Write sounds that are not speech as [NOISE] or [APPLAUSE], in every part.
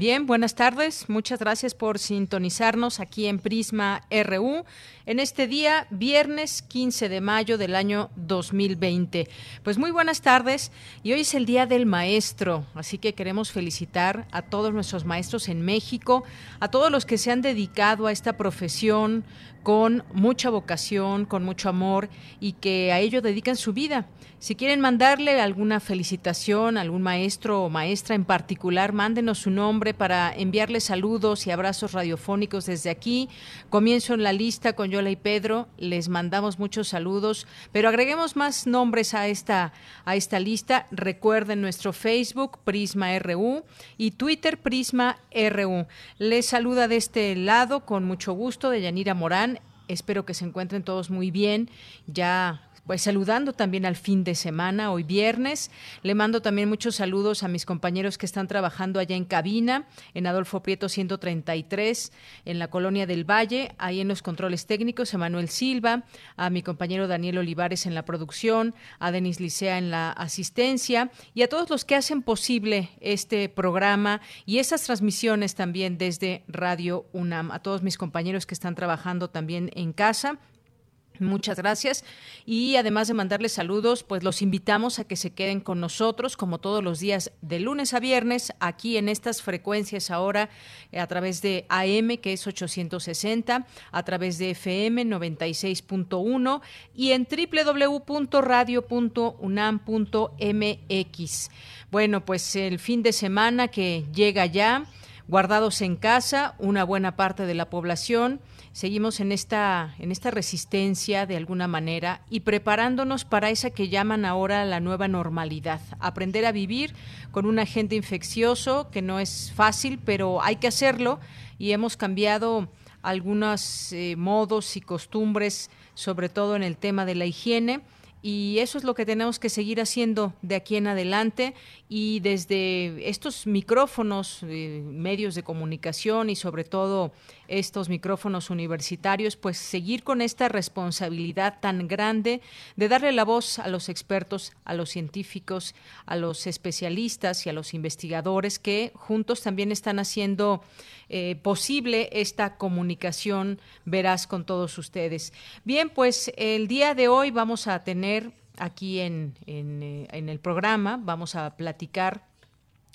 Bien, buenas tardes. Muchas gracias por sintonizarnos aquí en Prisma RU en este día, viernes 15 de mayo del año 2020. Pues muy buenas tardes y hoy es el Día del Maestro, así que queremos felicitar a todos nuestros maestros en México, a todos los que se han dedicado a esta profesión con mucha vocación, con mucho amor y que a ello dedican su vida. Si quieren mandarle alguna felicitación a algún maestro o maestra en particular, mándenos su nombre para enviarle saludos y abrazos radiofónicos desde aquí. Comienzo en la lista con Yola y Pedro, les mandamos muchos saludos, pero agreguemos más nombres a esta, a esta lista. Recuerden nuestro Facebook, Prisma RU, y Twitter, Prisma RU. Les saluda de este lado con mucho gusto de Yanira Morán. Espero que se encuentren todos muy bien. Ya pues saludando también al fin de semana, hoy viernes. Le mando también muchos saludos a mis compañeros que están trabajando allá en cabina, en Adolfo Prieto 133, en la Colonia del Valle, ahí en los controles técnicos, Emanuel Silva, a mi compañero Daniel Olivares en la producción, a Denis Licea en la asistencia y a todos los que hacen posible este programa y esas transmisiones también desde Radio UNAM, a todos mis compañeros que están trabajando también en casa Muchas gracias. Y además de mandarles saludos, pues los invitamos a que se queden con nosotros, como todos los días, de lunes a viernes, aquí en estas frecuencias ahora, a través de AM, que es 860, a través de FM 96.1 y en www.radio.unam.mx. Bueno, pues el fin de semana que llega ya, guardados en casa, una buena parte de la población seguimos en esta, en esta resistencia de alguna manera y preparándonos para esa que llaman ahora la nueva normalidad. Aprender a vivir con un agente infeccioso que no es fácil, pero hay que hacerlo y hemos cambiado algunos eh, modos y costumbres, sobre todo en el tema de la higiene y eso es lo que tenemos que seguir haciendo de aquí en adelante. Y desde estos micrófonos, eh, medios de comunicación y sobre todo estos micrófonos universitarios, pues seguir con esta responsabilidad tan grande de darle la voz a los expertos, a los científicos, a los especialistas y a los investigadores que juntos también están haciendo eh, posible esta comunicación veraz con todos ustedes. Bien, pues el día de hoy vamos a tener aquí en, eh, en el programa, vamos a platicar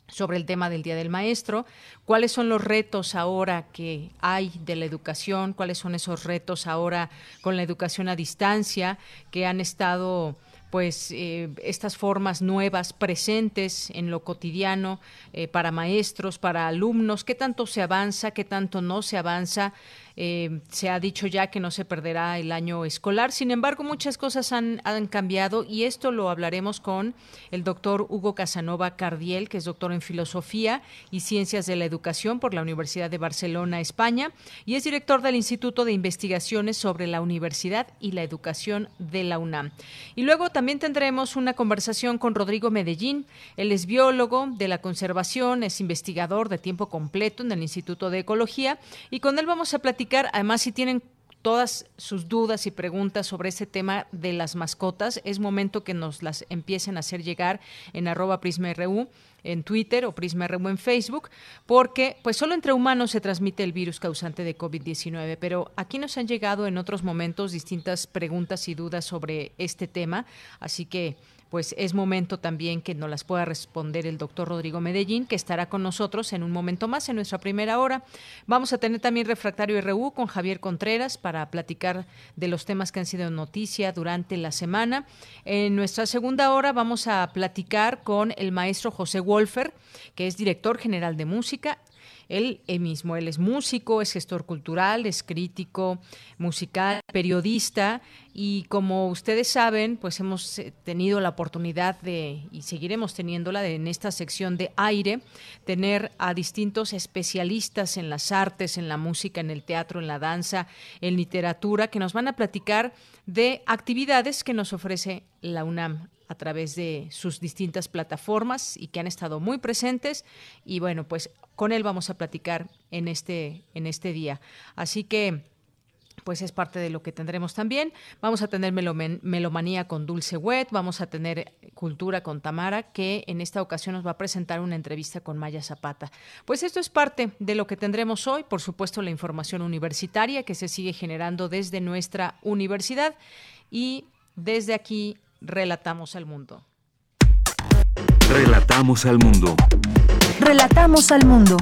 sobre el tema del Día del Maestro, cuáles son los retos ahora que hay de la educación, cuáles son esos retos ahora con la educación a distancia que han estado pues eh, estas formas nuevas presentes en lo cotidiano eh, para maestros, para alumnos, qué tanto se avanza, qué tanto no se avanza. Eh, se ha dicho ya que no se perderá el año escolar. Sin embargo, muchas cosas han, han, cambiado y esto lo hablaremos con el doctor Hugo Casanova Cardiel, que es doctor en Filosofía y Ciencias de la Educación por la Universidad de Barcelona, España, y es director del Instituto de Investigaciones sobre la Universidad y la Educación de la UNAM. Y luego también tendremos una conversación con Rodrigo Medellín. Él es biólogo de la conservación, es investigador de tiempo completo en el Instituto de Ecología y con él vamos a platicar, además si tienen todas sus dudas y preguntas sobre este tema de las mascotas, es momento que nos las empiecen a hacer llegar en arroba prisma.ru en Twitter o Prisma RU en Facebook, porque pues solo entre humanos se transmite el virus causante de COVID-19, pero aquí nos han llegado en otros momentos distintas preguntas y dudas sobre este tema, así que pues es momento también que nos las pueda responder el doctor Rodrigo Medellín, que estará con nosotros en un momento más, en nuestra primera hora. Vamos a tener también Refractario RU con Javier Contreras para platicar de los temas que han sido noticia durante la semana. En nuestra segunda hora vamos a platicar con el maestro José Wolfer, que es director general de música él, mismo, es músico, es gestor cultural, es crítico musical, periodista y como ustedes saben, pues hemos eh, tenido la oportunidad de, y seguiremos teniéndola de, en esta sección de aire, tener a distintos especialistas en las artes, en la música, en el teatro, en la danza, en literatura, que nos van a platicar de actividades que nos ofrece la UNAM a través de sus distintas plataformas y que han estado muy presentes y bueno, pues con él vamos a platicar en este en este día. Así que pues es parte de lo que tendremos también. Vamos a tener melomanía con Dulce Wet, vamos a tener cultura con Tamara, que en esta ocasión nos va a presentar una entrevista con Maya Zapata. Pues esto es parte de lo que tendremos hoy, por supuesto la información universitaria que se sigue generando desde nuestra universidad y desde aquí relatamos al mundo. Relatamos al mundo. Relatamos al mundo.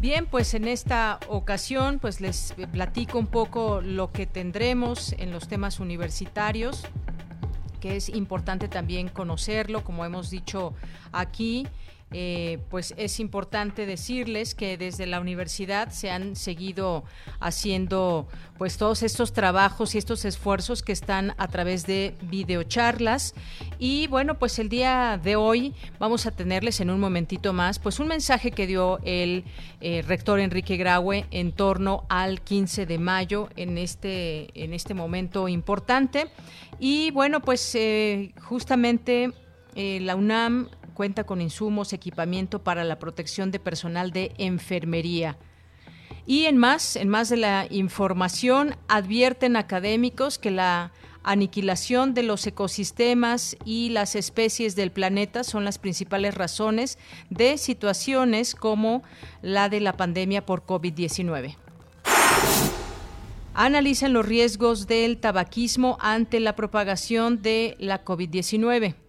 Bien, pues en esta ocasión pues les platico un poco lo que tendremos en los temas universitarios, que es importante también conocerlo, como hemos dicho aquí. Eh, pues es importante decirles que desde la universidad se han seguido haciendo pues todos estos trabajos y estos esfuerzos que están a través de videocharlas. Y bueno pues el día de hoy vamos a tenerles en un momentito más pues un mensaje que dio el eh, rector Enrique Graue en torno al 15 de mayo en este en este momento importante. Y bueno pues eh, justamente la UNAM cuenta con insumos, equipamiento para la protección de personal de enfermería. Y en más, en más de la información, advierten académicos que la aniquilación de los ecosistemas y las especies del planeta son las principales razones de situaciones como la de la pandemia por COVID-19. Analizan los riesgos del tabaquismo ante la propagación de la COVID-19.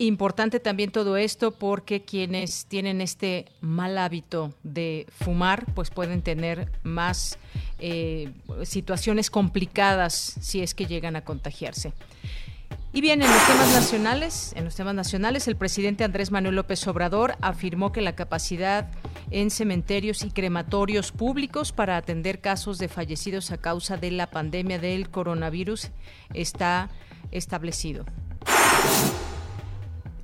Importante también todo esto porque quienes tienen este mal hábito de fumar, pues pueden tener más eh, situaciones complicadas si es que llegan a contagiarse. Y bien, en los temas nacionales, en los temas nacionales, el presidente Andrés Manuel López Obrador afirmó que la capacidad en cementerios y crematorios públicos para atender casos de fallecidos a causa de la pandemia del coronavirus está establecido.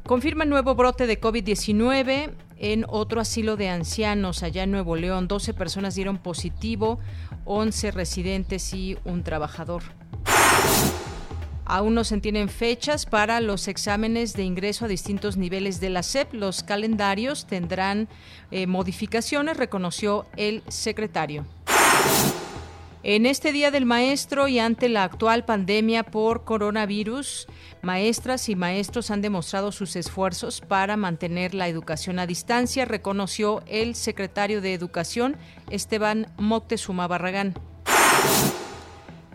Confirma nuevo brote de COVID-19 en otro asilo de ancianos allá en Nuevo León. 12 personas dieron positivo, 11 residentes y un trabajador. Aún no se tienen fechas para los exámenes de ingreso a distintos niveles de la SEP. Los calendarios tendrán eh, modificaciones, reconoció el secretario. En este Día del Maestro y ante la actual pandemia por coronavirus, maestras y maestros han demostrado sus esfuerzos para mantener la educación a distancia, reconoció el secretario de Educación, Esteban Moctezuma Barragán.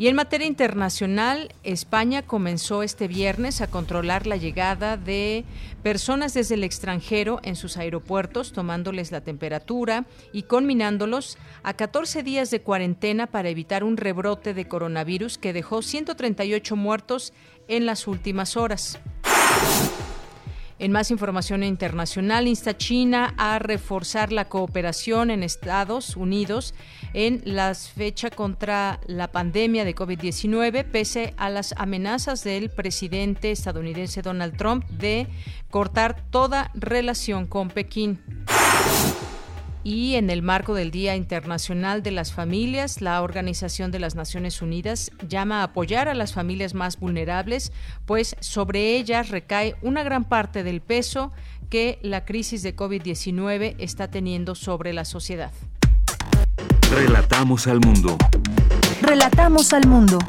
Y en materia internacional, España comenzó este viernes a controlar la llegada de personas desde el extranjero en sus aeropuertos, tomándoles la temperatura y conminándolos a 14 días de cuarentena para evitar un rebrote de coronavirus que dejó 138 muertos en las últimas horas. En más información internacional, insta China a reforzar la cooperación en Estados Unidos en la fecha contra la pandemia de COVID-19, pese a las amenazas del presidente estadounidense Donald Trump de cortar toda relación con Pekín. Y en el marco del Día Internacional de las Familias, la Organización de las Naciones Unidas llama a apoyar a las familias más vulnerables, pues sobre ellas recae una gran parte del peso que la crisis de COVID-19 está teniendo sobre la sociedad. Relatamos al mundo. Relatamos al mundo.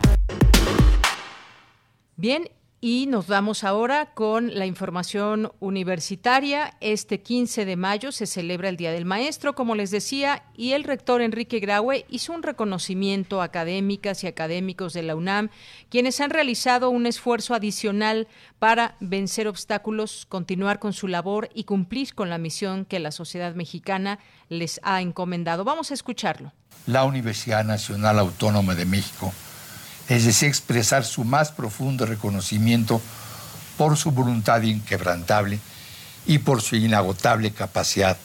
Bien, y nos vamos ahora con la información universitaria. Este 15 de mayo se celebra el Día del Maestro, como les decía, y el rector Enrique Graue hizo un reconocimiento a académicas y académicos de la UNAM, quienes han realizado un esfuerzo adicional para vencer obstáculos, continuar con su labor y cumplir con la misión que la sociedad mexicana les ha encomendado. Vamos a escucharlo. La Universidad Nacional Autónoma de México es decir, expresar su más profundo reconocimiento por su voluntad inquebrantable y por su inagotable capacidad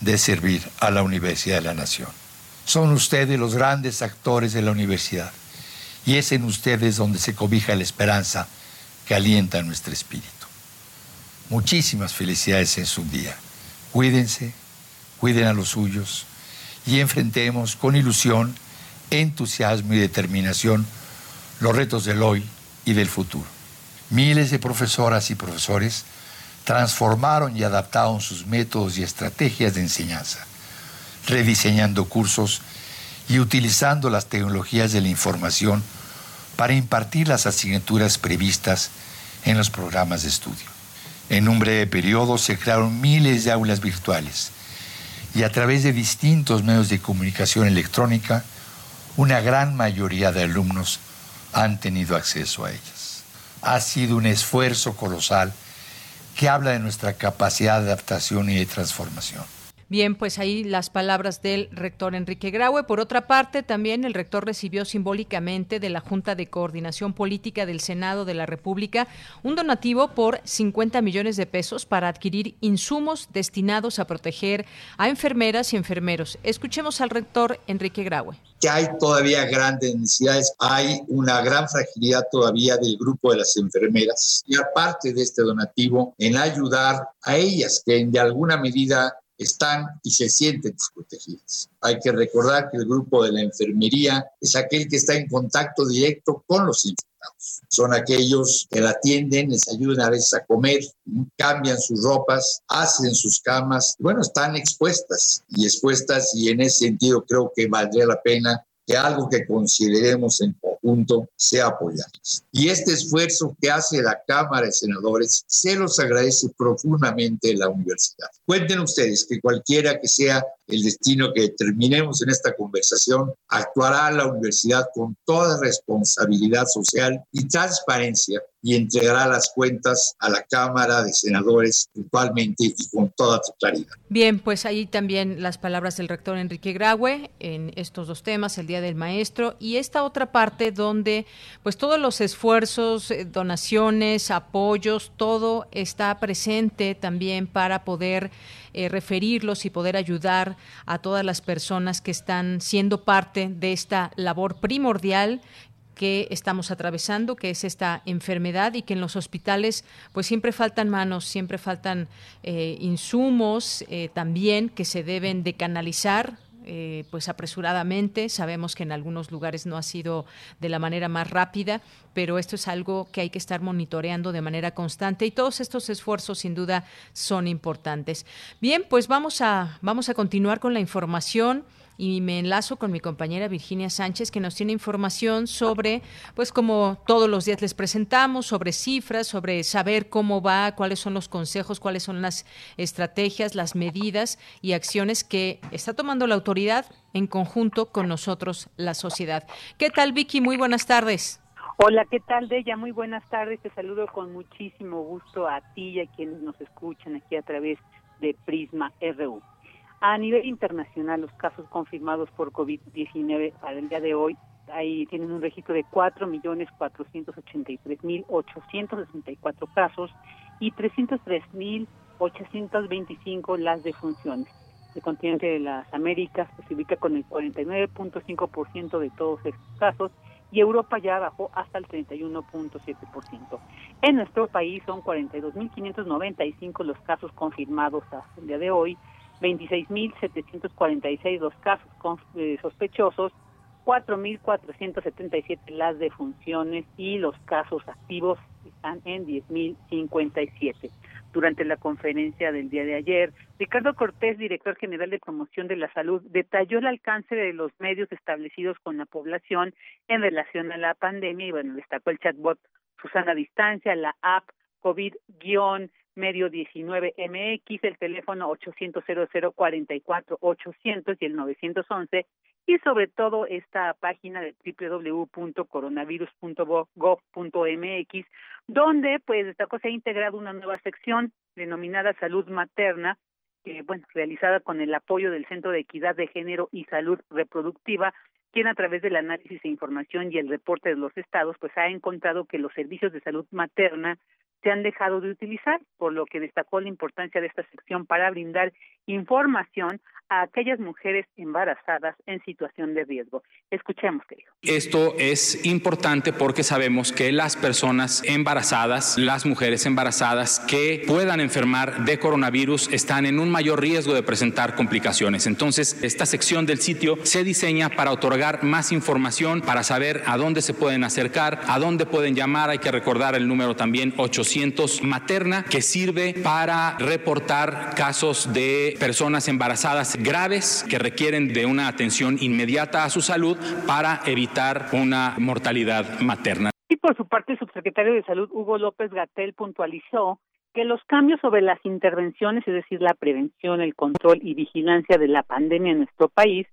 de servir a la Universidad de la Nación. Son ustedes los grandes actores de la universidad y es en ustedes donde se cobija la esperanza que alienta nuestro espíritu. Muchísimas felicidades en su día. Cuídense, cuiden a los suyos y enfrentemos con ilusión, entusiasmo y determinación los retos del hoy y del futuro. Miles de profesoras y profesores transformaron y adaptaron sus métodos y estrategias de enseñanza, rediseñando cursos y utilizando las tecnologías de la información para impartir las asignaturas previstas en los programas de estudio. En un breve periodo se crearon miles de aulas virtuales y a través de distintos medios de comunicación electrónica, una gran mayoría de alumnos han tenido acceso a ellas. Ha sido un esfuerzo colosal que habla de nuestra capacidad de adaptación y de transformación. Bien, pues ahí las palabras del rector Enrique Graue. Por otra parte, también el rector recibió simbólicamente de la Junta de Coordinación Política del Senado de la República un donativo por 50 millones de pesos para adquirir insumos destinados a proteger a enfermeras y enfermeros. Escuchemos al rector Enrique Graue. Que hay todavía grandes necesidades, hay una gran fragilidad todavía del grupo de las enfermeras. Y aparte de este donativo, en ayudar a ellas que de alguna medida están y se sienten desprotegidas. Hay que recordar que el grupo de la enfermería es aquel que está en contacto directo con los infectados. Son aquellos que la atienden, les ayudan a veces a comer, cambian sus ropas, hacen sus camas. Bueno, están expuestas y expuestas y en ese sentido creo que valdría la pena que algo que consideremos en conjunto sea apoyado. Y este esfuerzo que hace la Cámara de Senadores se los agradece profundamente la universidad. Cuenten ustedes que cualquiera que sea el destino que determinemos en esta conversación, actuará la universidad con toda responsabilidad social y transparencia y entregará las cuentas a la Cámara de Senadores puntualmente y con toda claridad. Bien, pues ahí también las palabras del rector Enrique Graue en estos dos temas, el Día del Maestro y esta otra parte donde pues todos los esfuerzos, eh, donaciones, apoyos, todo está presente también para poder eh, referirlos y poder ayudar a todas las personas que están siendo parte de esta labor primordial que estamos atravesando, que es esta enfermedad y que en los hospitales pues siempre faltan manos, siempre faltan eh, insumos eh, también que se deben de canalizar eh, pues apresuradamente. Sabemos que en algunos lugares no ha sido de la manera más rápida, pero esto es algo que hay que estar monitoreando de manera constante y todos estos esfuerzos sin duda son importantes. Bien, pues vamos a, vamos a continuar con la información y me enlazo con mi compañera Virginia Sánchez que nos tiene información sobre, pues como todos los días les presentamos, sobre cifras, sobre saber cómo va, cuáles son los consejos, cuáles son las estrategias, las medidas y acciones que está tomando la autoridad en conjunto con nosotros, la sociedad. ¿Qué tal, Vicky? Muy buenas tardes. Hola, ¿qué tal, Deya? Muy buenas tardes. Te saludo con muchísimo gusto a ti y a quienes nos escuchan aquí a través de Prisma RU. A nivel internacional, los casos confirmados por COVID-19 al día de hoy ahí tienen un registro de 4.483.864 casos y 303.825 las defunciones. El continente de las Américas se ubica con el 49.5% de todos estos casos y Europa ya bajó hasta el 31.7%. En nuestro país son 42.595 los casos confirmados hasta el día de hoy, 26.746 los casos con, eh, sospechosos, 4.477 las defunciones y los casos activos están en 10.057. Durante la conferencia del día de ayer, Ricardo Cortés, director general de promoción de la salud, detalló el alcance de los medios establecidos con la población en relación a la pandemia y bueno, destacó el chatbot Susana Distancia, la app COVID- medio 19 MX, el teléfono 800 44 800 y el 911 y sobre todo esta página de www.coronavirus.gov.mx donde pues esta cosa ha integrado una nueva sección denominada salud materna que bueno realizada con el apoyo del Centro de Equidad de Género y Salud Reproductiva quien a través del análisis e información y el reporte de los estados pues ha encontrado que los servicios de salud materna se han dejado de utilizar, por lo que destacó la importancia de esta sección para brindar información a aquellas mujeres embarazadas en situación de riesgo. Escuchemos, querido. Esto es importante porque sabemos que las personas embarazadas, las mujeres embarazadas que puedan enfermar de coronavirus están en un mayor riesgo de presentar complicaciones. Entonces, esta sección del sitio se diseña para otorgar más información, para saber a dónde se pueden acercar, a dónde pueden llamar. Hay que recordar el número también 800 materna que sirve para reportar casos de personas embarazadas graves que requieren de una atención inmediata a su salud para evitar una mortalidad materna. Y por su parte, el subsecretario de Salud, Hugo López Gatel, puntualizó que los cambios sobre las intervenciones, es decir, la prevención, el control y vigilancia de la pandemia en nuestro país,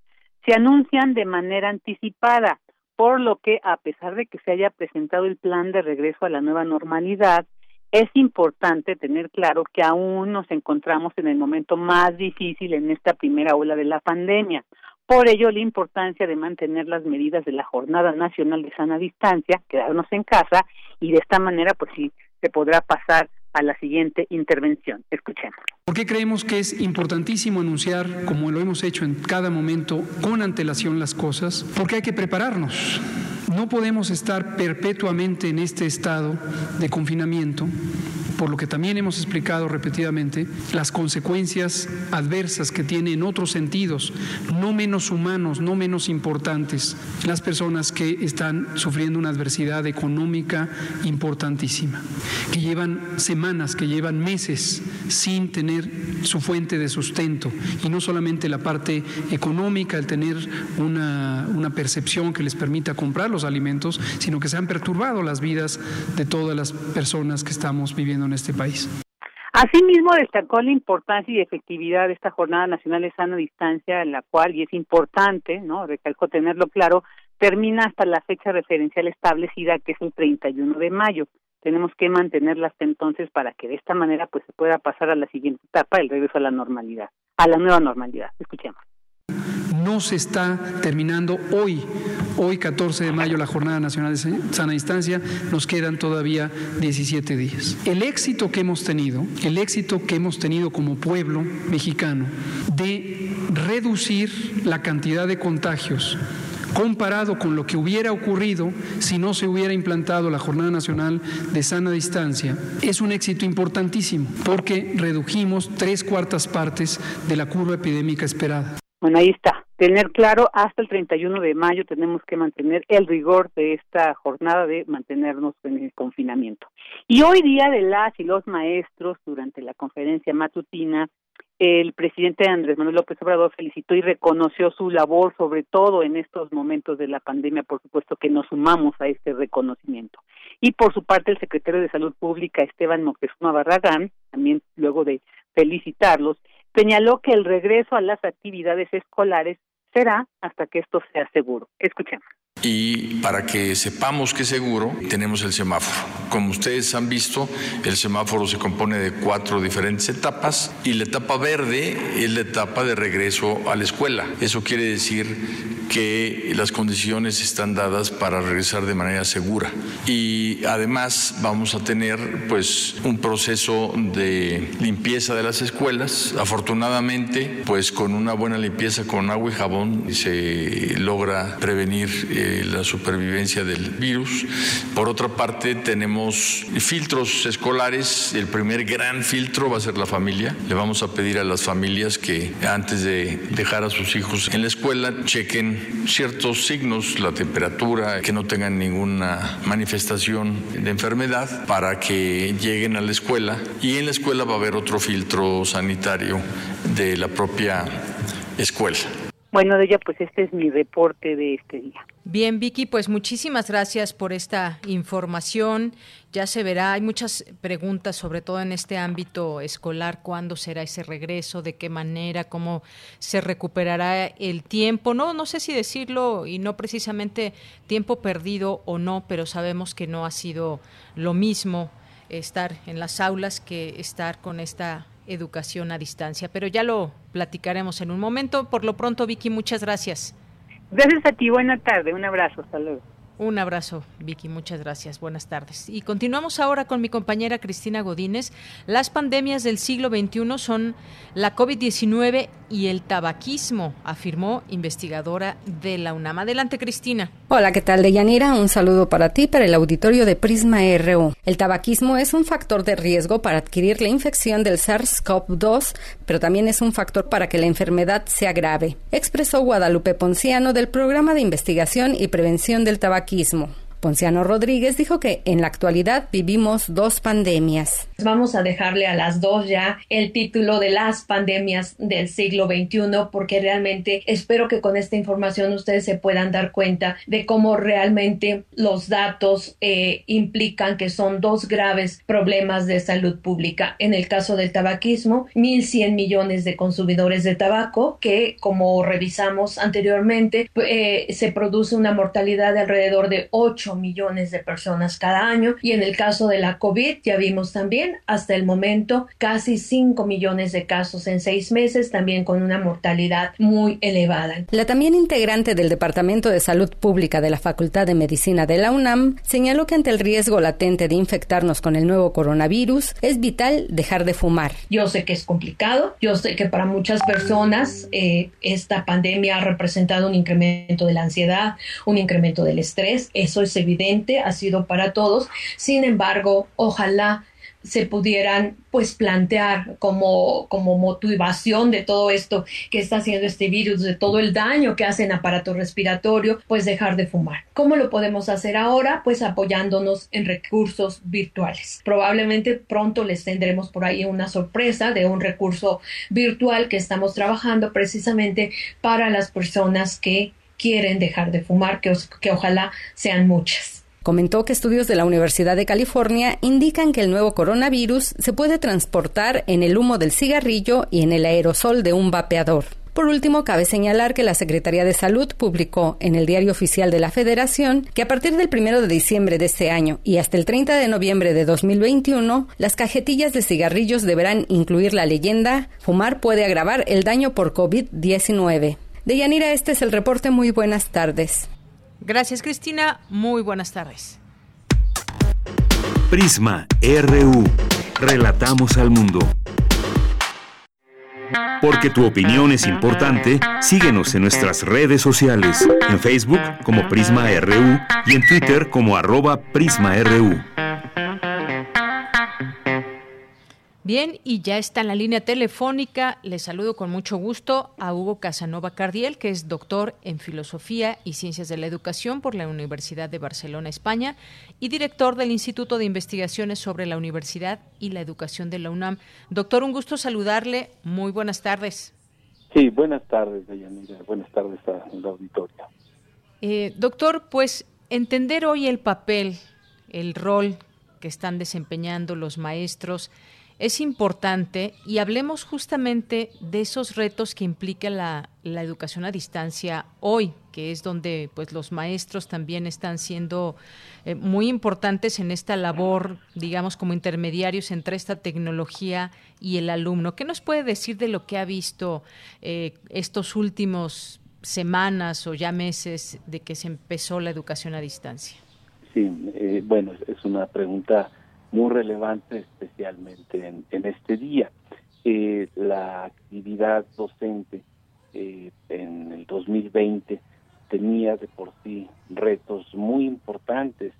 se anuncian de manera anticipada, por lo que, a pesar de que se haya presentado el plan de regreso a la nueva normalidad, es importante tener claro que aún nos encontramos en el momento más difícil en esta primera ola de la pandemia. Por ello, la importancia de mantener las medidas de la Jornada Nacional de Sana Distancia, quedarnos en casa y de esta manera, pues sí, se podrá pasar a la siguiente intervención. Escuchemos. ¿Por qué creemos que es importantísimo anunciar, como lo hemos hecho en cada momento, con antelación las cosas? Porque hay que prepararnos. No podemos estar perpetuamente en este estado de confinamiento por lo que también hemos explicado repetidamente, las consecuencias adversas que tiene en otros sentidos, no menos humanos, no menos importantes, las personas que están sufriendo una adversidad económica importantísima, que llevan semanas, que llevan meses sin tener su fuente de sustento, y no solamente la parte económica, el tener una, una percepción que les permita comprar los alimentos, sino que se han perturbado las vidas de todas las personas que estamos viviendo en este país. Asimismo, destacó la importancia y efectividad de esta Jornada Nacional de Sana Distancia, en la cual, y es importante, ¿no? Recalco tenerlo claro, termina hasta la fecha referencial establecida, que es el 31 de mayo. Tenemos que mantenerla hasta entonces para que de esta manera pues se pueda pasar a la siguiente etapa, el regreso a la normalidad, a la nueva normalidad. Escuchemos no se está terminando hoy. Hoy, 14 de mayo, la Jornada Nacional de Sana Distancia, nos quedan todavía 17 días. El éxito que hemos tenido, el éxito que hemos tenido como pueblo mexicano de reducir la cantidad de contagios comparado con lo que hubiera ocurrido si no se hubiera implantado la Jornada Nacional de Sana Distancia, es un éxito importantísimo porque redujimos tres cuartas partes de la curva epidémica esperada. Bueno, ahí está. Tener claro, hasta el 31 de mayo tenemos que mantener el rigor de esta jornada de mantenernos en el confinamiento. Y hoy día de las y los maestros, durante la conferencia matutina, el presidente Andrés Manuel López Obrador felicitó y reconoció su labor, sobre todo en estos momentos de la pandemia, por supuesto que nos sumamos a este reconocimiento. Y por su parte, el secretario de Salud Pública, Esteban Moctezuma Barragán, también luego de felicitarlos, señaló que el regreso a las actividades escolares será hasta que esto sea seguro. Escuchemos. Y para que sepamos que es seguro, tenemos el semáforo. Como ustedes han visto, el semáforo se compone de cuatro diferentes etapas y la etapa verde es la etapa de regreso a la escuela. Eso quiere decir que las condiciones están dadas para regresar de manera segura. Y además vamos a tener pues un proceso de limpieza de las escuelas. Afortunadamente, pues con una buena limpieza con agua y jabón se logra prevenir eh, la supervivencia del virus. Por otra parte, tenemos filtros escolares. El primer gran filtro va a ser la familia. Le vamos a pedir a las familias que antes de dejar a sus hijos en la escuela chequen ciertos signos, la temperatura, que no tengan ninguna manifestación de enfermedad para que lleguen a la escuela y en la escuela va a haber otro filtro sanitario de la propia escuela. Bueno, de ella, pues este es mi reporte de este día. Bien, Vicky, pues muchísimas gracias por esta información. Ya se verá, hay muchas preguntas, sobre todo en este ámbito escolar, cuándo será ese regreso, de qué manera, cómo se recuperará el tiempo. No, no sé si decirlo y no precisamente tiempo perdido o no, pero sabemos que no ha sido lo mismo estar en las aulas que estar con esta educación a distancia. Pero ya lo platicaremos en un momento. Por lo pronto, Vicky, muchas gracias. Gracias a ti, buena tarde, un abrazo, saludos. Un abrazo, Vicky, muchas gracias. Buenas tardes. Y continuamos ahora con mi compañera Cristina Godínez. Las pandemias del siglo XXI son la COVID-19 y el tabaquismo, afirmó investigadora de la UNAM. Adelante, Cristina. Hola, ¿qué tal, Deyanira? Un saludo para ti, para el auditorio de Prisma RU. El tabaquismo es un factor de riesgo para adquirir la infección del SARS-CoV-2, pero también es un factor para que la enfermedad sea grave, expresó Guadalupe Ponciano del Programa de Investigación y Prevención del Tabaquismo anarquismo. Ponciano Rodríguez dijo que en la actualidad vivimos dos pandemias. Vamos a dejarle a las dos ya el título de las pandemias del siglo XXI porque realmente espero que con esta información ustedes se puedan dar cuenta de cómo realmente los datos eh, implican que son dos graves problemas de salud pública. En el caso del tabaquismo, 1.100 millones de consumidores de tabaco que, como revisamos anteriormente, eh, se produce una mortalidad de alrededor de 8 millones de personas cada año y en el caso de la COVID ya vimos también hasta el momento casi 5 millones de casos en seis meses, también con una mortalidad muy elevada. La también integrante del Departamento de Salud Pública de la Facultad de Medicina de la UNAM señaló que ante el riesgo latente de infectarnos con el nuevo coronavirus es vital dejar de fumar. Yo sé que es complicado, yo sé que para muchas personas eh, esta pandemia ha representado un incremento de la ansiedad, un incremento del estrés, eso es evidente, ha sido para todos. Sin embargo, ojalá se pudieran pues plantear como, como motivación de todo esto que está haciendo este virus, de todo el daño que hace en aparato respiratorio, pues dejar de fumar. ¿Cómo lo podemos hacer ahora? Pues apoyándonos en recursos virtuales. Probablemente pronto les tendremos por ahí una sorpresa de un recurso virtual que estamos trabajando precisamente para las personas que quieren dejar de fumar, que, que ojalá sean muchas. Comentó que estudios de la Universidad de California indican que el nuevo coronavirus se puede transportar en el humo del cigarrillo y en el aerosol de un vapeador. Por último, cabe señalar que la Secretaría de Salud publicó en el Diario Oficial de la Federación que a partir del 1 de diciembre de este año y hasta el 30 de noviembre de 2021, las cajetillas de cigarrillos deberán incluir la leyenda Fumar puede agravar el daño por COVID-19. Deyanira, este es el reporte. Muy buenas tardes. Gracias, Cristina. Muy buenas tardes. Prisma RU. Relatamos al mundo. Porque tu opinión es importante, síguenos en nuestras redes sociales, en Facebook como Prisma RU y en Twitter como arroba PrismaRU. Bien, y ya está en la línea telefónica. Le saludo con mucho gusto a Hugo Casanova Cardiel, que es doctor en Filosofía y Ciencias de la Educación por la Universidad de Barcelona, España, y director del Instituto de Investigaciones sobre la Universidad y la Educación de la UNAM. Doctor, un gusto saludarle. Muy buenas tardes. Sí, buenas tardes, Deyanira. Buenas tardes a la auditorio. Eh, doctor, pues entender hoy el papel, el rol que están desempeñando los maestros es importante y hablemos justamente de esos retos que implica la, educación a distancia hoy, que es donde pues los maestros también están siendo eh, muy importantes en esta labor, digamos, como intermediarios entre esta tecnología y el alumno. ¿Qué nos puede decir de lo que ha visto eh, estos últimos semanas o ya meses de que se empezó la educación a distancia? Sí, eh, bueno, es una pregunta muy relevante, especialmente en, este día. Eh, la actividad docente eh, en el 2020 tenía de por sí retos muy importantes.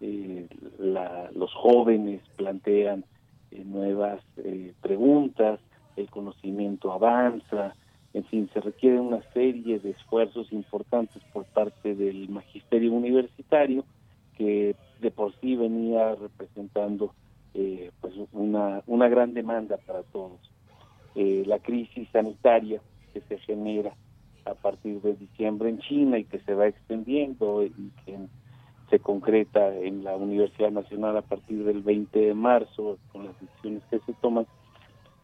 Eh, los jóvenes plantean nuevas preguntas, el conocimiento avanza, en fin, se requiere una serie de esfuerzos importantes por parte del magisterio universitario que de por sí venía representando eh, pues una, una gran demanda para todos. Eh, la crisis sanitaria que se genera a partir de diciembre en China y que se va extendiendo y que se concreta en la Universidad Nacional a partir del 20 de marzo con las decisiones que se toman,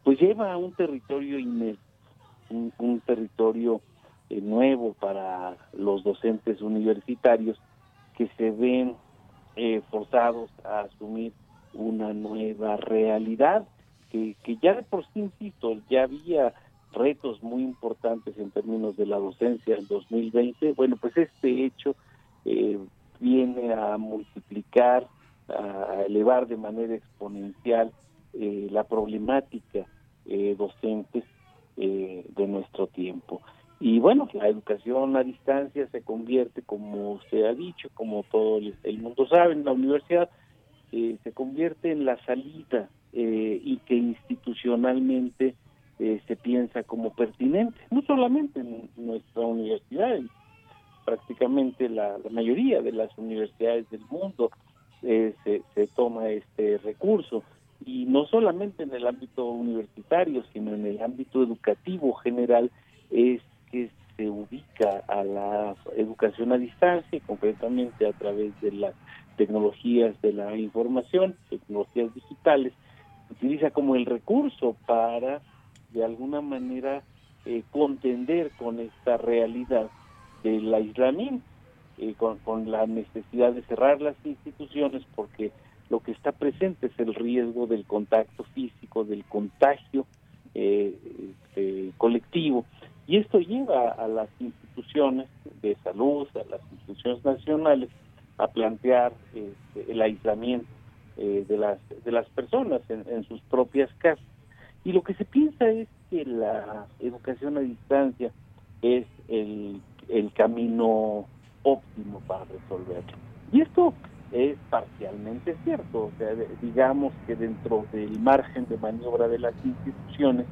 pues lleva a un territorio inédito, un, territorio eh, nuevo para los docentes universitarios que se ven eh, forzados a asumir una nueva realidad, que, que ya de por sí, insisto, ya había retos muy importantes en términos de la docencia en 2020, bueno, pues este hecho eh, viene a multiplicar, a elevar de manera exponencial eh, la problemática eh, docente eh, de nuestro tiempo. Y bueno, la educación a distancia se convierte, como usted ha dicho, como todo el mundo sabe, en la universidad, eh, se convierte en la salida eh, y que institucionalmente eh, se piensa como pertinente, no solamente en nuestra universidad, prácticamente la, mayoría de las universidades del mundo se, se toma este recurso. Y no solamente en el ámbito universitario, sino en el ámbito educativo general, es que se ubica a la educación a distancia concretamente a través de las tecnologías de la información, tecnologías digitales, se utiliza como el recurso para de alguna manera eh, contender con esta realidad del aislamiento, eh, con, la necesidad de cerrar las instituciones porque lo que está presente es el riesgo del contacto físico, del contagio eh, colectivo. Y esto lleva a las instituciones de salud, a las instituciones nacionales, a plantear este, el aislamiento eh, de las de las personas en, sus propias casas. Y lo que se piensa es que la educación a distancia es el, el camino óptimo para resolverlo. Y esto es parcialmente cierto, o sea, digamos que dentro del margen de maniobra de las instituciones,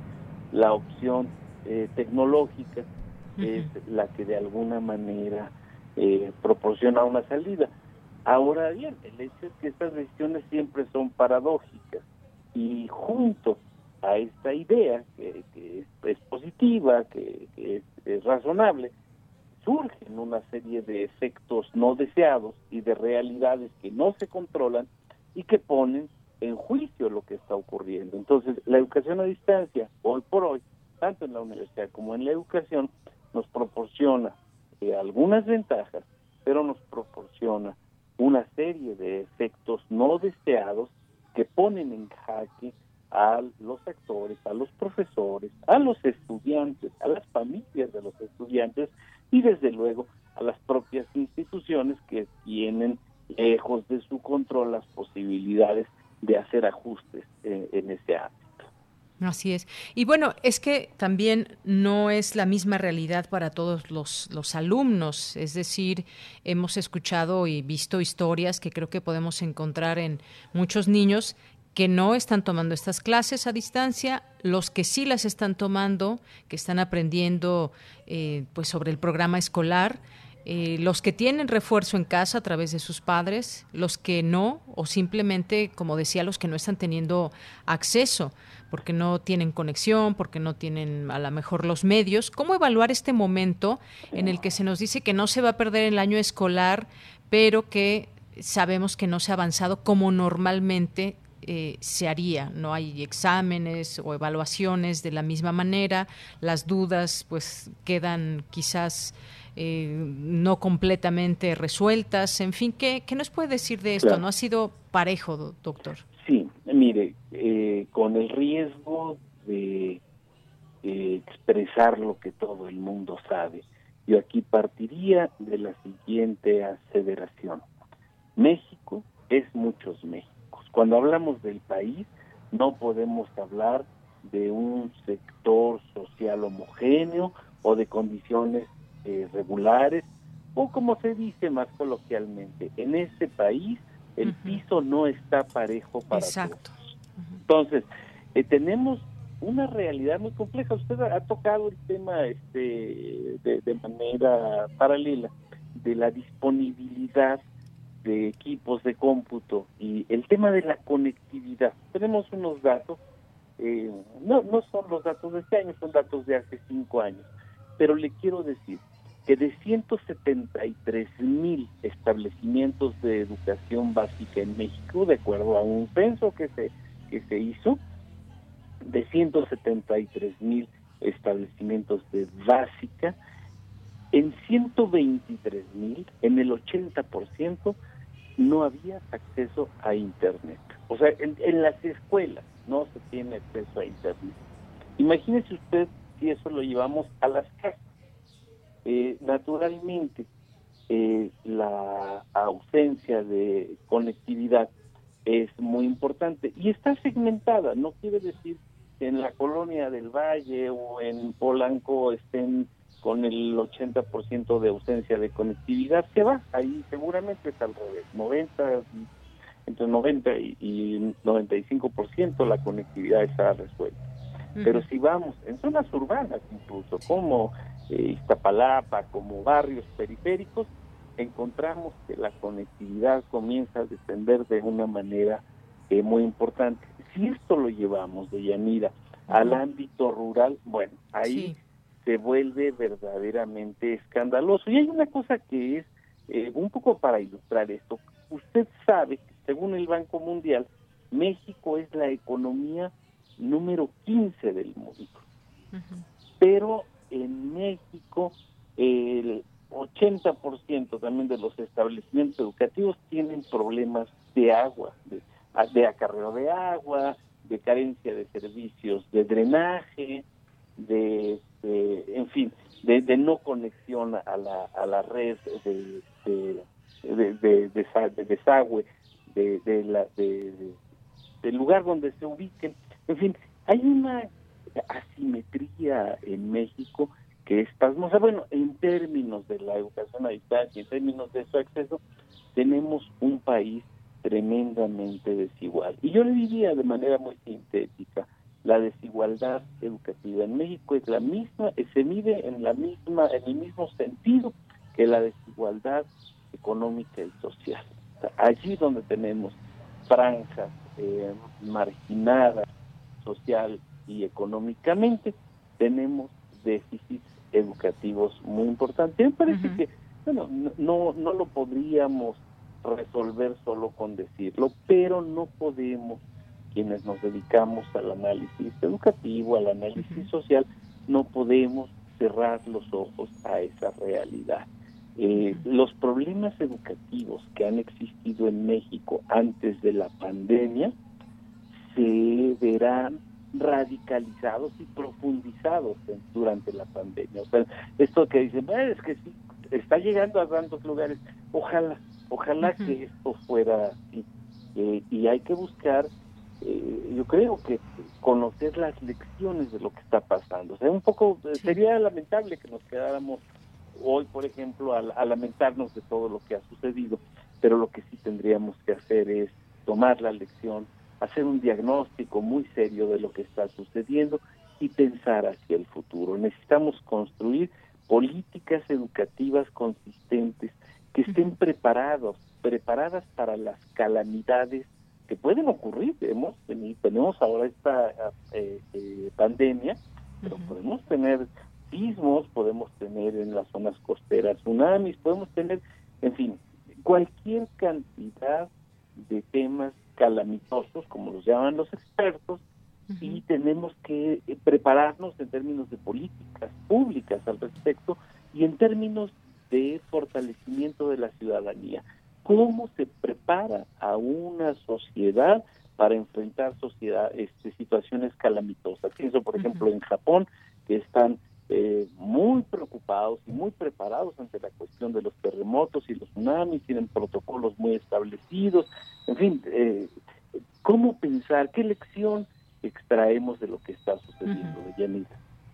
la opción eh, tecnológica es la que de alguna manera eh, proporciona una salida. Ahora bien, el hecho es que estas decisiones siempre son paradójicas y junto a esta idea que, es, positiva, que, es, razonable, surgen una serie de efectos no deseados y de realidades que no se controlan y que ponen en juicio lo que está ocurriendo. Entonces, la educación a distancia, hoy por hoy, tanto en la universidad como en la educación, nos proporciona eh, algunas ventajas, pero nos proporciona una serie de efectos no deseados que ponen en jaque a los actores, a los profesores, a los estudiantes, a las familias de los estudiantes y desde luego a las propias instituciones que tienen lejos de su control las posibilidades de hacer ajustes eh, en ese ámbito. Así es. Y bueno, es que también no es la misma realidad para todos los, los, alumnos. Es decir, hemos escuchado y visto historias que creo que podemos encontrar en muchos niños que no están tomando estas clases a distancia, los que sí las están tomando, que están aprendiendo eh, pues sobre el programa escolar, eh, los que tienen refuerzo en casa a través de sus padres, los que no, o simplemente, como decía, los que no están teniendo acceso porque no tienen conexión, porque no tienen a lo mejor los medios. ¿Cómo evaluar este momento en el que se nos dice que no se va a perder el año escolar, pero que sabemos que no se ha avanzado como normalmente eh, se haría. No hay exámenes o evaluaciones de la misma manera. Las dudas pues quedan quizás eh, no completamente resueltas. En fin, ¿qué, qué nos puede decir de esto? ¿No ha sido parejo, doctor? Mire, eh, con el riesgo de expresar lo que todo el mundo sabe, yo aquí partiría de la siguiente aseveración. México es muchos Méxicos. Cuando hablamos del país, no podemos hablar de un sector social homogéneo o de condiciones eh, regulares, o como se dice más coloquialmente, en ese país el piso no está parejo para Exacto. todos. Entonces, eh, tenemos una realidad muy compleja. Usted ha tocado el tema este, de, manera paralela de la disponibilidad de equipos de cómputo y el tema de la conectividad. Tenemos unos datos, eh, no, no son los datos de este año, son datos de hace cinco años, pero le quiero decir, que de 173 mil establecimientos de educación básica en México, de acuerdo a un censo que se, que se hizo, de 173 mil establecimientos de básica, en 123 mil, en el 80%, no había acceso a Internet. O sea, en, en las escuelas no se tiene acceso a Internet. Imagínese usted si eso lo llevamos a las casas eh, naturalmente, eh, la ausencia de conectividad es muy importante y está segmentada, no quiere decir que en la colonia del Valle o en Polanco estén con el 80% de ausencia de conectividad, se va, ahí seguramente es al revés, 90 entre 90 y, 95% la conectividad está resuelta. Pero si vamos en zonas urbanas incluso, como eh, Iztapalapa, como barrios periféricos, encontramos que la conectividad comienza a descender de una manera eh, muy importante. Si esto lo llevamos de Yanira al ámbito rural, bueno, ahí se vuelve verdaderamente escandaloso. Y hay una cosa que es, eh, un poco para ilustrar esto, usted sabe que según el Banco Mundial, México es la economía número 15 del mundo. Pero en México el 80% también de los establecimientos educativos tienen problemas de agua, de, acarreo de agua, de carencia de servicios de drenaje, de, en fin, de, no conexión a la, a la red de, de, desagüe de, la, de, del lugar donde se ubiquen. En fin, hay una asimetría en México que es pasmosa. Bueno, en términos de la educación a distancia, en términos de su acceso, tenemos un país tremendamente desigual. Y yo le diría de manera muy sintética, la desigualdad educativa en México es la misma, se mide en la misma, en el mismo sentido que la desigualdad económica y social allí donde tenemos franjas eh, marginadas social y económicamente, tenemos déficits educativos muy importantes. Me parece que bueno, no, no lo podríamos resolver solo con decirlo, pero no podemos, quienes nos dedicamos al análisis educativo, al análisis social, no podemos cerrar los ojos a esa realidad. Eh, los problemas educativos que han existido en México antes de la pandemia se verán radicalizados y profundizados durante la pandemia. O sea, esto que dicen, es que sí, está llegando a tantos lugares, ojalá, ojalá que esto fuera así. Eh, y hay que buscar, eh, yo creo que conocer las lecciones de lo que está pasando. O sea, un poco, sería lamentable que nos quedáramos hoy, por ejemplo, a, lamentarnos de todo lo que ha sucedido, pero lo que sí tendríamos que hacer es tomar la lección, hacer un diagnóstico muy serio de lo que está sucediendo y pensar hacia el futuro. Necesitamos construir políticas educativas consistentes que estén preparados, preparadas para las calamidades que pueden ocurrir. Hemos, tenemos ahora esta eh, eh, pandemia, pero podemos tener sismos, podemos tener en las zonas costeras tsunamis, podemos tener, en fin, cualquier cantidad de temas calamitosos, como los llaman los expertos, y tenemos que eh, prepararnos en términos de políticas públicas al respecto y en términos de fortalecimiento de la ciudadanía. ¿Cómo se prepara a una sociedad para enfrentar sociedad, este, situaciones calamitosas? Pienso, por ejemplo, en Japón, que están eh, muy preocupados y muy preparados ante la cuestión de los terremotos y los tsunamis, tienen protocolos muy establecidos, en fin, eh, ¿cómo pensar? ¿Qué lección extraemos de lo que está sucediendo, uh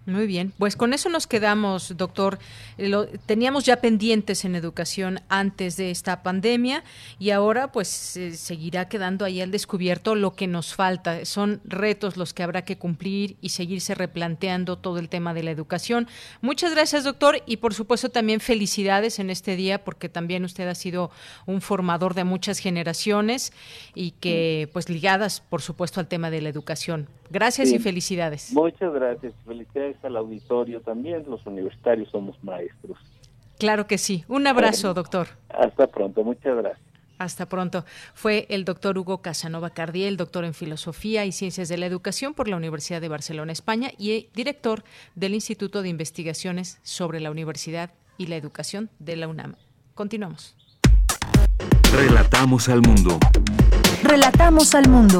muy bien, pues con eso nos quedamos, doctor. Lo, teníamos ya pendientes en educación antes de esta pandemia y ahora pues seguirá quedando ahí al descubierto lo que nos falta. Son retos los que habrá que cumplir y seguirse replanteando todo el tema de la educación. Muchas gracias, doctor, y por supuesto también felicidades en este día porque también usted ha sido un formador de muchas generaciones y que pues ligadas, por supuesto, al tema de la educación. Gracias y felicidades. Muchas gracias. Felicidades al auditorio también. Los universitarios somos maestros. Claro que sí. Un abrazo, doctor. Hasta pronto. Muchas gracias. Hasta pronto. Fue el doctor Hugo Casanova Cardiel, doctor en Filosofía y Ciencias de la Educación por la Universidad de Barcelona, España, y director del Instituto de Investigaciones sobre la Universidad y la Educación de la UNAM. Continuamos. Relatamos al mundo. Relatamos al mundo.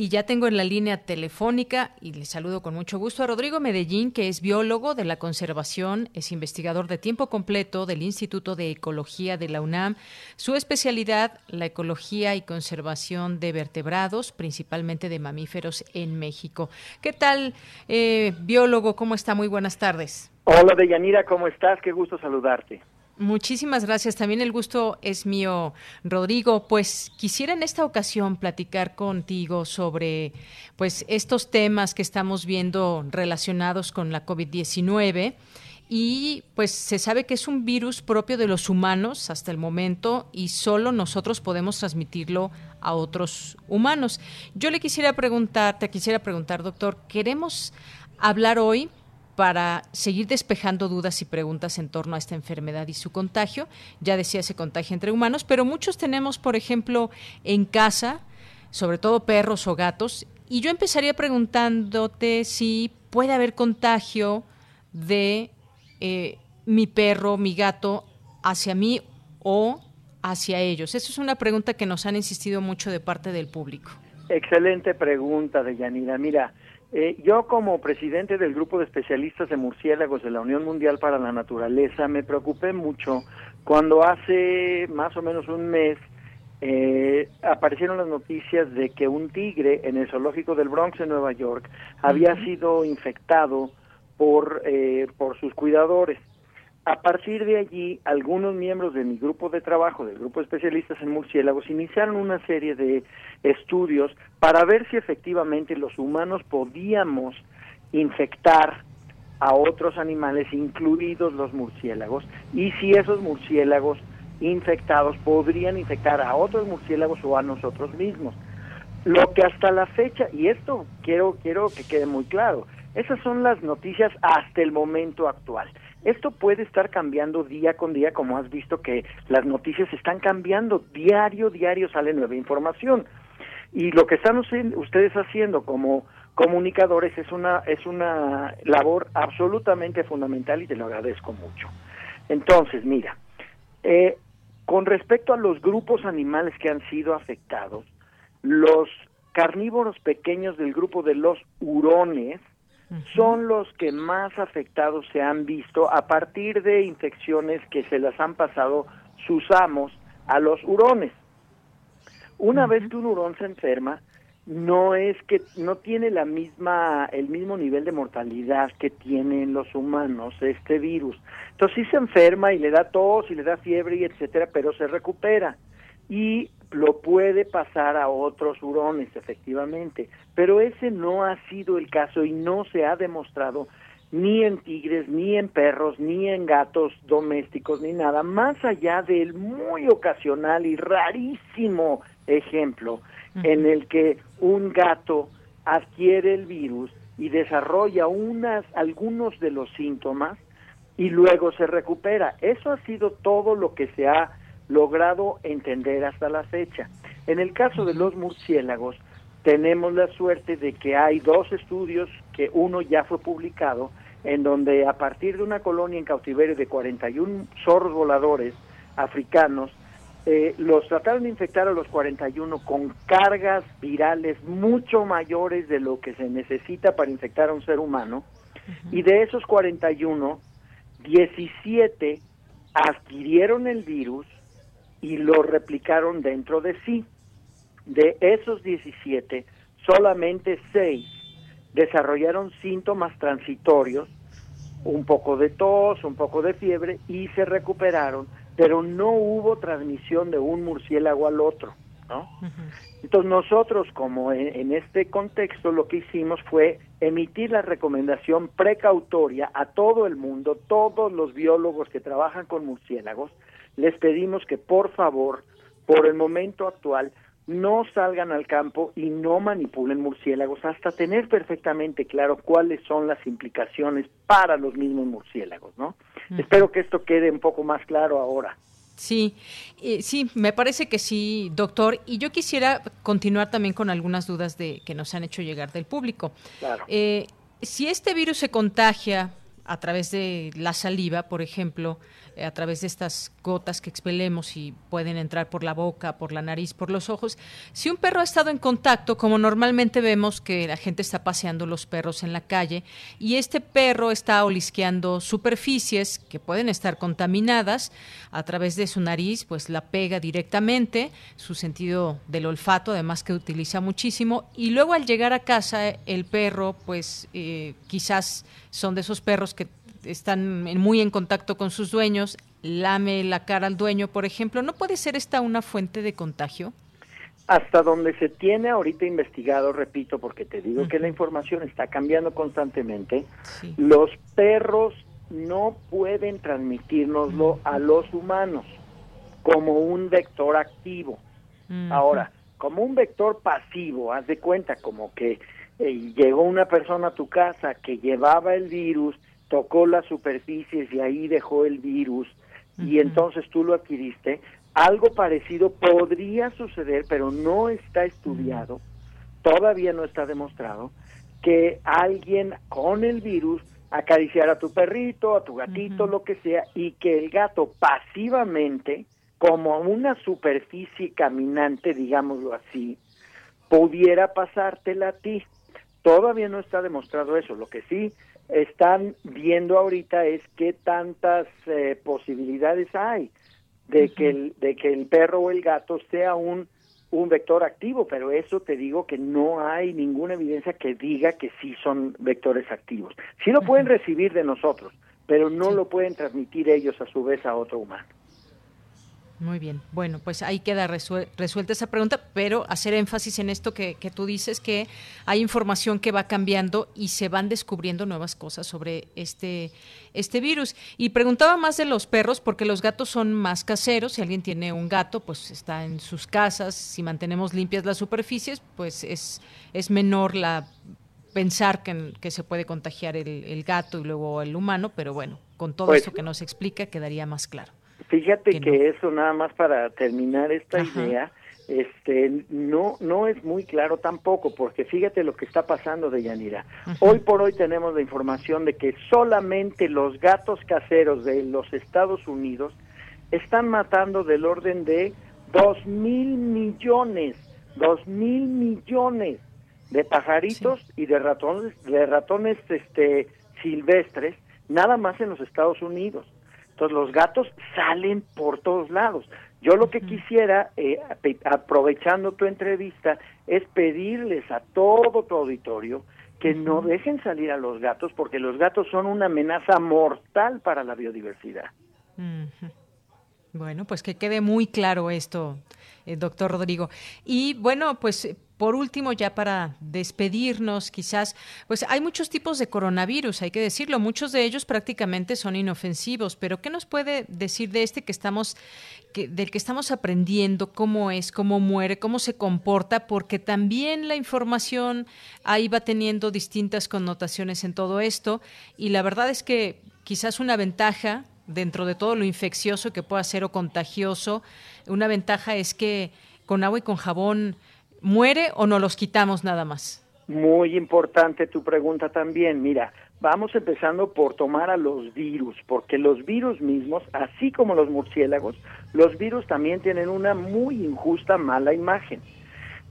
Y ya tengo en la línea telefónica, y le saludo con mucho gusto, a Rodrigo Medellín, que es biólogo de la conservación, es investigador de tiempo completo del Instituto de Ecología de la UNAM. Su especialidad, la ecología y conservación de vertebrados, principalmente de mamíferos en México. ¿Qué tal, eh, biólogo? ¿Cómo está? Muy buenas tardes. Hola, Deyanira, ¿cómo estás? Qué gusto saludarte. Muchísimas gracias. También el gusto es mío, Rodrigo. Pues quisiera en esta ocasión platicar contigo sobre pues estos temas que estamos viendo relacionados con la COVID-19 y pues se sabe que es un virus propio de los humanos hasta el momento y solo nosotros podemos transmitirlo a otros humanos. Yo le quisiera preguntar, te quisiera preguntar, doctor, queremos hablar hoy para seguir despejando dudas y preguntas en torno a esta enfermedad y su contagio. Ya decía, se contagia entre humanos, pero muchos tenemos, por ejemplo, en casa, sobre todo perros o gatos, y yo empezaría preguntándote si puede haber contagio de eh, mi perro, mi gato, hacia mí o hacia ellos. Esa es una pregunta que nos han insistido mucho de parte del público. Excelente pregunta, Deyanira. Mira, eh, yo como presidente del grupo de especialistas de murciélagos de la Unión Mundial para la Naturaleza me preocupé mucho cuando hace más o menos un mes eh, aparecieron las noticias de que un tigre en el zoológico del Bronx en Nueva York había sido infectado por, eh, por sus cuidadores. A partir de allí, algunos miembros de mi grupo de trabajo, del grupo de especialistas en murciélagos, iniciaron una serie de estudios para ver si efectivamente los humanos podíamos infectar a otros animales, incluidos los murciélagos, y si esos murciélagos infectados podrían infectar a otros murciélagos o a nosotros mismos. Lo que hasta la fecha, y esto quiero, quiero que quede muy claro, esas son las noticias hasta el momento actual. Esto puede estar cambiando día con día, como has visto que las noticias están cambiando, diario, diario sale nueva información. Y lo que están ustedes haciendo como comunicadores es una, es una labor absolutamente fundamental y te lo agradezco mucho. Entonces, mira, eh, con respecto a los grupos animales que han sido afectados, los carnívoros pequeños del grupo de los hurones, son los que más afectados se han visto a partir de infecciones que se las han pasado sus amos a los hurones. Una vez que un hurón se enferma, no es que no tiene la misma el mismo nivel de mortalidad que tienen los humanos este virus. Entonces sí se enferma y le da tos y le da fiebre y etcétera, pero se recupera y lo puede pasar a otros hurones, efectivamente, pero ese no ha sido el caso y no se ha demostrado ni en tigres, ni en perros, ni en gatos domésticos, ni nada, más allá del muy ocasional y rarísimo ejemplo en el que un gato adquiere el virus y desarrolla unas algunos de los síntomas y luego se recupera. Eso ha sido todo lo que se ha logrado entender hasta la fecha. En el caso de los murciélagos, tenemos la suerte de que hay dos estudios, que uno ya fue publicado, en donde a partir de una colonia en cautiverio de 41 zorros voladores africanos, eh, los trataron de infectar a los 41 con cargas virales mucho mayores de lo que se necesita para infectar a un ser humano, y de esos 41, 17 adquirieron el virus y lo replicaron dentro de sí. De esos 17, solamente 6 desarrollaron síntomas transitorios, un poco de tos, un poco de fiebre, y se recuperaron, pero no hubo transmisión de un murciélago al otro. ¿no? Entonces nosotros, como en, en, este contexto, lo que hicimos fue emitir la recomendación precautoria a todo el mundo, todos los biólogos que trabajan con murciélagos, les pedimos que por favor, por el momento actual, no salgan al campo y no manipulen murciélagos hasta tener perfectamente claro cuáles son las implicaciones para los mismos murciélagos, ¿no? Espero que esto quede un poco más claro ahora. Sí, eh, sí, me parece que sí, doctor. Y yo quisiera continuar también con algunas dudas de que nos han hecho llegar del público. Claro. Eh, si este virus se contagia a través de la saliva, por ejemplo, eh, a través de estas gotas que expelemos y pueden entrar por la boca, por la nariz, por los ojos. Si un perro ha estado en contacto, como normalmente vemos que la gente está paseando los perros en la calle, y este perro está olisqueando superficies que pueden estar contaminadas a través de su nariz, pues la pega directamente, su sentido del olfato, además que utiliza muchísimo, y luego al llegar a casa el perro, pues eh, quizás son de esos perros que están muy en contacto con sus dueños, lame la cara al dueño, por ejemplo, ¿no puede ser esta una fuente de contagio? Hasta donde se tiene ahorita investigado, repito, porque te digo que la información está cambiando constantemente, los perros no pueden transmitirnoslo a los humanos como un vector activo. Ahora, como un vector pasivo, haz de cuenta como que eh, llegó una persona a tu casa que llevaba el virus tocó las superficies y ahí dejó el virus y entonces tú lo adquiriste, algo parecido podría suceder, pero no está estudiado, todavía no está demostrado, que alguien con el virus acariciara a tu perrito, a tu gatito, lo que sea, y que el gato pasivamente, como una superficie caminante, digámoslo así, pudiera pasártela a ti. Todavía no está demostrado eso. Lo que sí están viendo ahorita es qué tantas eh, posibilidades hay de que el de que el perro o el gato sea un un vector activo, pero eso te digo que no hay ninguna evidencia que diga que sí son vectores activos. Sí lo pueden recibir de nosotros, pero no lo pueden transmitir ellos a su vez a otro humano. Muy bien. Bueno, pues ahí queda resuelta esa pregunta, pero hacer énfasis en esto que, tú dices, que hay información que va cambiando y se van descubriendo nuevas cosas sobre este, este virus. Y preguntaba más de los perros, porque los gatos son más caseros. Si alguien tiene un gato, pues está en sus casas. Si mantenemos limpias las superficies, pues es, es menor la pensar que, que se puede contagiar el, gato y luego el humano, pero bueno, con todo pues esto que nos explica quedaría más claro. Fíjate que, eso nada más para terminar esta idea, este no no es muy claro tampoco, porque fíjate lo que está pasando de Yanira. Hoy por hoy tenemos la información de que solamente los gatos caseros de los Estados Unidos están matando del orden de dos mil millones, dos mil millones de pajaritos y de ratones, de ratones este silvestres, nada más en los Estados Unidos. Entonces los gatos salen por todos lados. Yo lo que quisiera, eh, aprovechando tu entrevista, es pedirles a todo tu auditorio que no dejen salir a los gatos porque los gatos son una amenaza mortal para la biodiversidad. Bueno, pues que quede muy claro esto, eh, doctor Rodrigo. Y bueno, pues por último, ya para despedirnos, quizás, pues hay muchos tipos de coronavirus, hay que decirlo, muchos de ellos prácticamente son inofensivos, pero ¿qué nos puede decir de este que estamos, que, del que estamos aprendiendo, cómo es, cómo muere, cómo se comporta? Porque también la información ahí va teniendo distintas connotaciones en todo esto, y la verdad es que quizás una ventaja dentro de todo lo infeccioso que pueda ser o contagioso, una ventaja es que con agua y con jabón muere o no los quitamos nada más? Muy importante tu pregunta también. Mira, vamos empezando por tomar a los virus, porque los virus mismos, así como los murciélagos, los virus también tienen una muy injusta, mala imagen.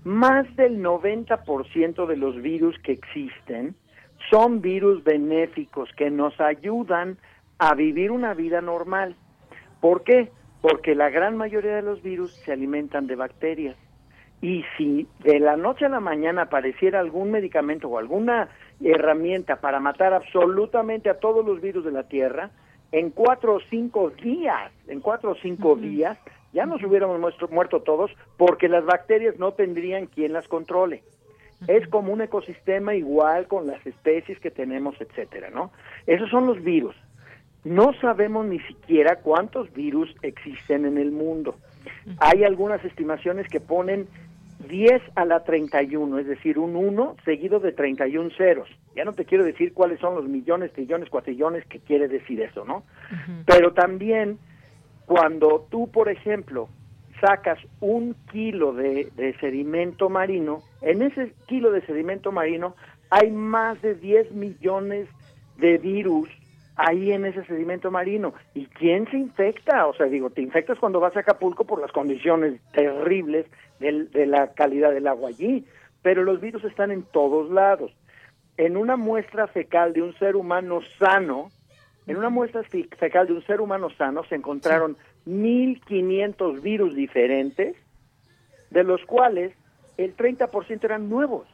Más del 90% de los virus que existen son virus benéficos que nos ayudan a vivir una vida normal. ¿Por qué? Porque la gran mayoría de los virus se alimentan de bacterias. Y si de la noche a la mañana apareciera algún medicamento o alguna herramienta para matar absolutamente a todos los virus de la Tierra, en cuatro o cinco días, en cuatro o cinco días, ya nos hubiéramos muerto, todos porque las bacterias no tendrían quien las controle. Es como un ecosistema igual con las especies que tenemos, etcétera, ¿no? Esos son los virus. No sabemos ni siquiera cuántos virus existen en el mundo. Hay algunas estimaciones que ponen 10 a la 31, es decir, un 1 seguido de 31 ceros. Ya no te quiero decir cuáles son los millones, trillones, cuatrillones que quiere decir eso, ¿no? Pero también cuando tú, por ejemplo, sacas un kilo de, de, sedimento marino, en ese kilo de sedimento marino hay más de 10 millones de virus ahí en ese sedimento marino. ¿Y quién se infecta? O sea, digo, te infectas cuando vas a Acapulco por las condiciones terribles de la calidad del agua allí, pero los virus están en todos lados. En una muestra fecal de un ser humano sano, en una muestra fecal de un ser humano sano se encontraron 1.500 virus diferentes, de los cuales el 30% eran nuevos.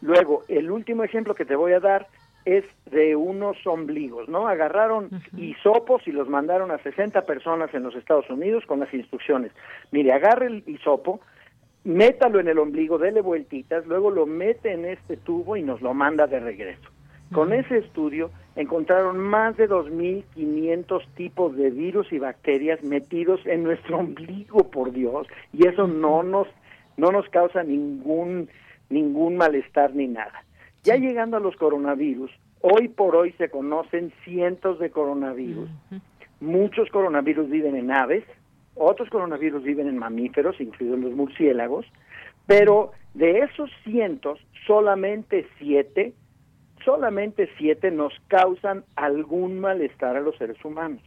Luego, el último ejemplo que te voy a dar es de unos ombligos, ¿no? Agarraron hisopos y los mandaron a 60 personas en los Estados Unidos con las instrucciones. Mire, agarre el hisopo, métalo en el ombligo, dele vueltitas, luego lo mete en este tubo y nos lo manda de regreso. Con ese estudio encontraron más de 2.500 tipos de virus y bacterias metidos en nuestro ombligo, por Dios, y eso no nos, no nos causa ningún, ningún malestar ni nada. Ya llegando a los coronavirus, hoy por hoy se conocen cientos de coronavirus. Muchos coronavirus viven en aves, otros coronavirus viven en mamíferos, incluidos los murciélagos, pero de esos cientos, solamente siete, solamente siete nos causan algún malestar a los seres humanos.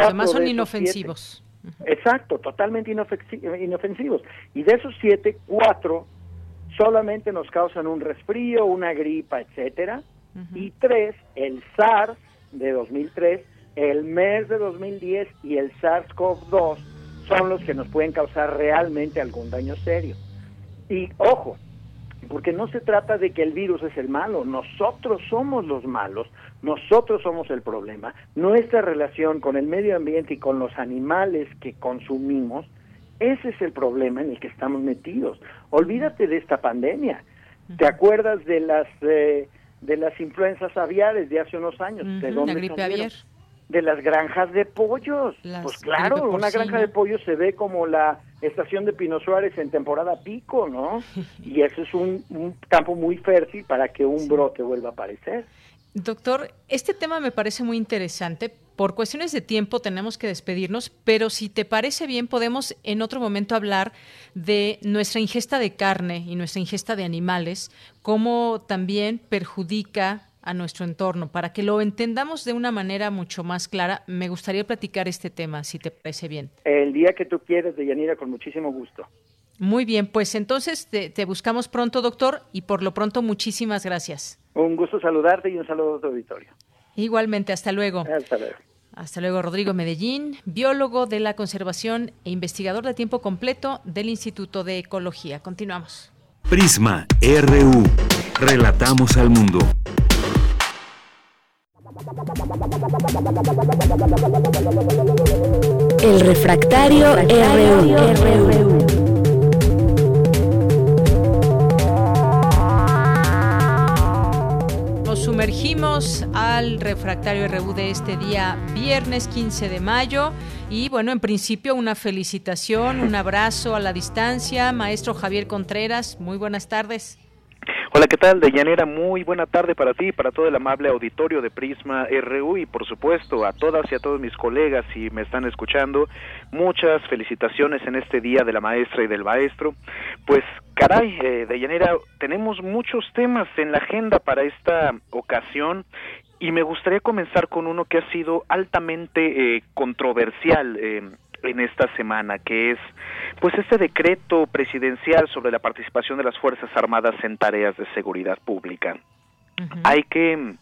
Además son inofensivos. exacto, totalmente inofensivos. Y de esos siete, cuatro solamente nos causan un resfrío, una gripa, etcétera. Y tres, el SARS de 2003, el MERS de 2010 y el SARS-CoV-2 son los que nos pueden causar realmente algún daño serio. Y ojo, porque no se trata de que el virus es el malo, nosotros somos los malos, nosotros somos el problema. Nuestra relación con el medio ambiente y con los animales que consumimos ese es el problema en el que estamos metidos. Olvídate de esta pandemia. ¿Te acuerdas de las eh, de las influencias aviares de hace unos años? ¿De dónde la gripe aviar. De las granjas de pollos. pues claro, una granja de pollos se ve como la estación de Pino Suárez en temporada pico, ¿no? [LAUGHS] y eso es un, un campo muy fértil para que un brote vuelva a aparecer. Doctor, este tema me parece muy interesante por cuestiones de tiempo tenemos que despedirnos, pero si te parece bien, podemos en otro momento hablar de nuestra ingesta de carne y nuestra ingesta de animales, cómo también perjudica a nuestro entorno. Para que lo entendamos de una manera mucho más clara, me gustaría platicar este tema, si te parece bien. El día que tú quieras, Deyanira, con muchísimo gusto. Muy bien, pues entonces te, te, buscamos pronto, doctor, y por lo pronto muchísimas gracias. Un gusto saludarte y un saludo a tu auditorio. Igualmente, hasta luego. Hasta luego. Hasta luego, Rodrigo Medellín, biólogo de la conservación e investigador de tiempo completo del Instituto de Ecología. Continuamos. Prisma RU. Relatamos al mundo. El refractario, RU. Sumergimos al refractario RU de este día, viernes 15 de mayo. Y bueno, en principio una felicitación, un abrazo a la distancia. Maestro Javier Contreras, muy buenas tardes. Hola, ¿qué tal? Deyanira, muy buena tarde para ti, para todo el amable auditorio de Prisma RU y por supuesto a todas y a todos mis colegas si me están escuchando. Muchas felicitaciones en este día de la maestra y del maestro. Pues caray, eh, Deyanira, tenemos muchos temas en la agenda para esta ocasión y me gustaría comenzar con uno que ha sido altamente eh, controversial eh, en esta semana, que es pues este decreto presidencial sobre la participación de las Fuerzas Armadas en tareas de seguridad pública. Hay que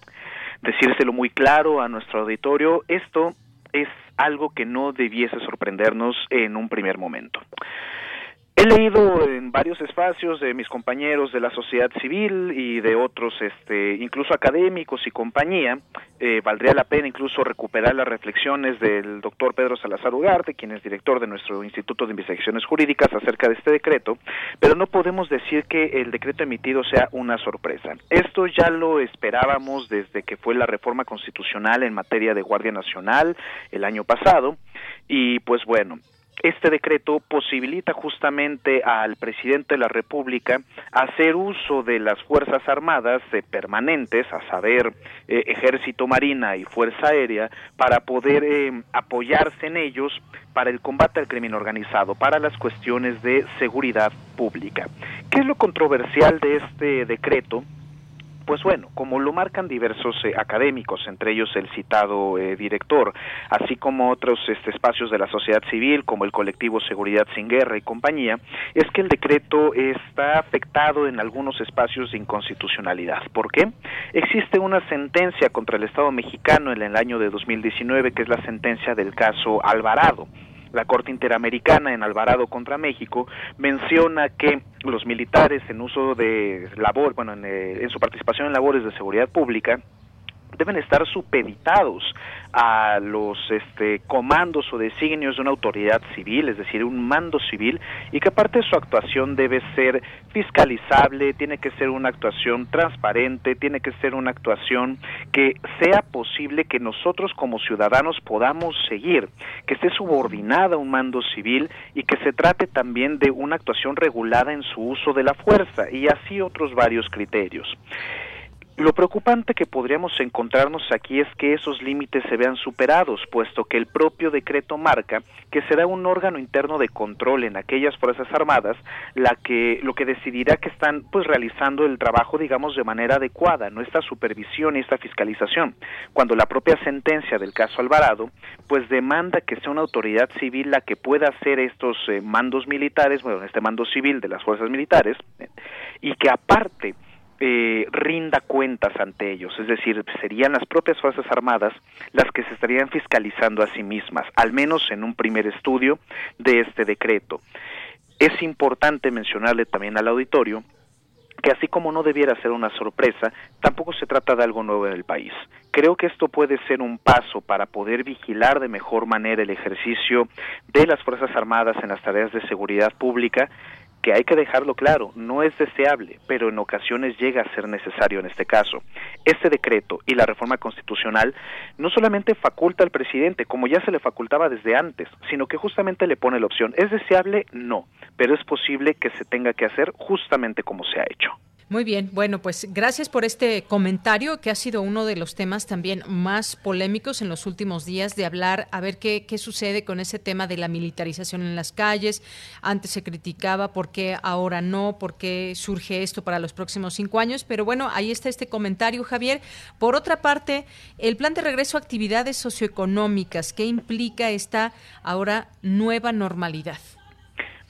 decírselo muy claro a nuestro auditorio, esto es algo que no debiese sorprendernos en un primer momento. He leído en varios espacios de mis compañeros de la sociedad civil y de otros, este, incluso académicos y compañía, eh, valdría la pena incluso recuperar las reflexiones del doctor Pedro Salazar Ugarte, quien es director de nuestro Instituto de Investigaciones Jurídicas acerca de este decreto, pero no podemos decir que el decreto emitido sea una sorpresa. Esto ya lo esperábamos desde que fue la reforma constitucional en materia de Guardia Nacional el año pasado, y pues bueno, este decreto posibilita justamente al presidente de la República hacer uso de las Fuerzas Armadas permanentes, a saber, eh, Ejército, Marina y Fuerza Aérea, para poder eh, apoyarse en ellos para el combate al crimen organizado, para las cuestiones de seguridad pública. ¿Qué es lo controversial de este decreto? Pues bueno, como lo marcan diversos eh, académicos, entre ellos el citado eh, director, así como otros este, espacios de la sociedad civil, como el colectivo Seguridad sin Guerra y compañía, es que el decreto está afectado en algunos espacios de inconstitucionalidad. ¿Por qué? Existe una sentencia contra el Estado mexicano en el año de 2019, que es la sentencia del caso Alvarado la Corte Interamericana en Alvarado contra México menciona que los militares en uso de labor, bueno, en, eh, en su participación en labores de seguridad pública, deben estar supeditados a los este, comandos o designios de una autoridad civil, es decir, un mando civil, y que aparte su actuación debe ser fiscalizable, tiene que ser una actuación transparente, tiene que ser una actuación que sea posible que nosotros como ciudadanos podamos seguir, que esté subordinada a un mando civil y que se trate también de una actuación regulada en su uso de la fuerza y así otros varios criterios. Lo preocupante que podríamos encontrarnos aquí es que esos límites se vean superados, puesto que el propio decreto marca que será un órgano interno de control en aquellas fuerzas armadas la que lo que decidirá que están pues realizando el trabajo digamos de manera adecuada, no esta supervisión y esta fiscalización, cuando la propia sentencia del caso Alvarado pues demanda que sea una autoridad civil la que pueda hacer estos eh, mandos militares, bueno, este mando civil de las fuerzas militares eh, y que aparte eh, rinda cuentas ante ellos, es decir, serían las propias Fuerzas Armadas las que se estarían fiscalizando a sí mismas, al menos en un primer estudio de este decreto. Es importante mencionarle también al auditorio que así como no debiera ser una sorpresa, tampoco se trata de algo nuevo en el país. Creo que esto puede ser un paso para poder vigilar de mejor manera el ejercicio de las Fuerzas Armadas en las tareas de seguridad pública que hay que dejarlo claro, no es deseable, pero en ocasiones llega a ser necesario en este caso. Este decreto y la reforma constitucional no solamente faculta al presidente, como ya se le facultaba desde antes, sino que justamente le pone la opción. ¿Es deseable? No, pero es posible que se tenga que hacer justamente como se ha hecho. Muy bien, bueno, pues gracias por este comentario que ha sido uno de los temas también más polémicos en los últimos días de hablar, a ver qué, qué sucede con ese tema de la militarización en las calles. Antes se criticaba por qué ahora no, por qué surge esto para los próximos cinco años, pero bueno, ahí está este comentario, Javier. Por otra parte, el plan de regreso a actividades socioeconómicas, ¿qué implica esta ahora nueva normalidad?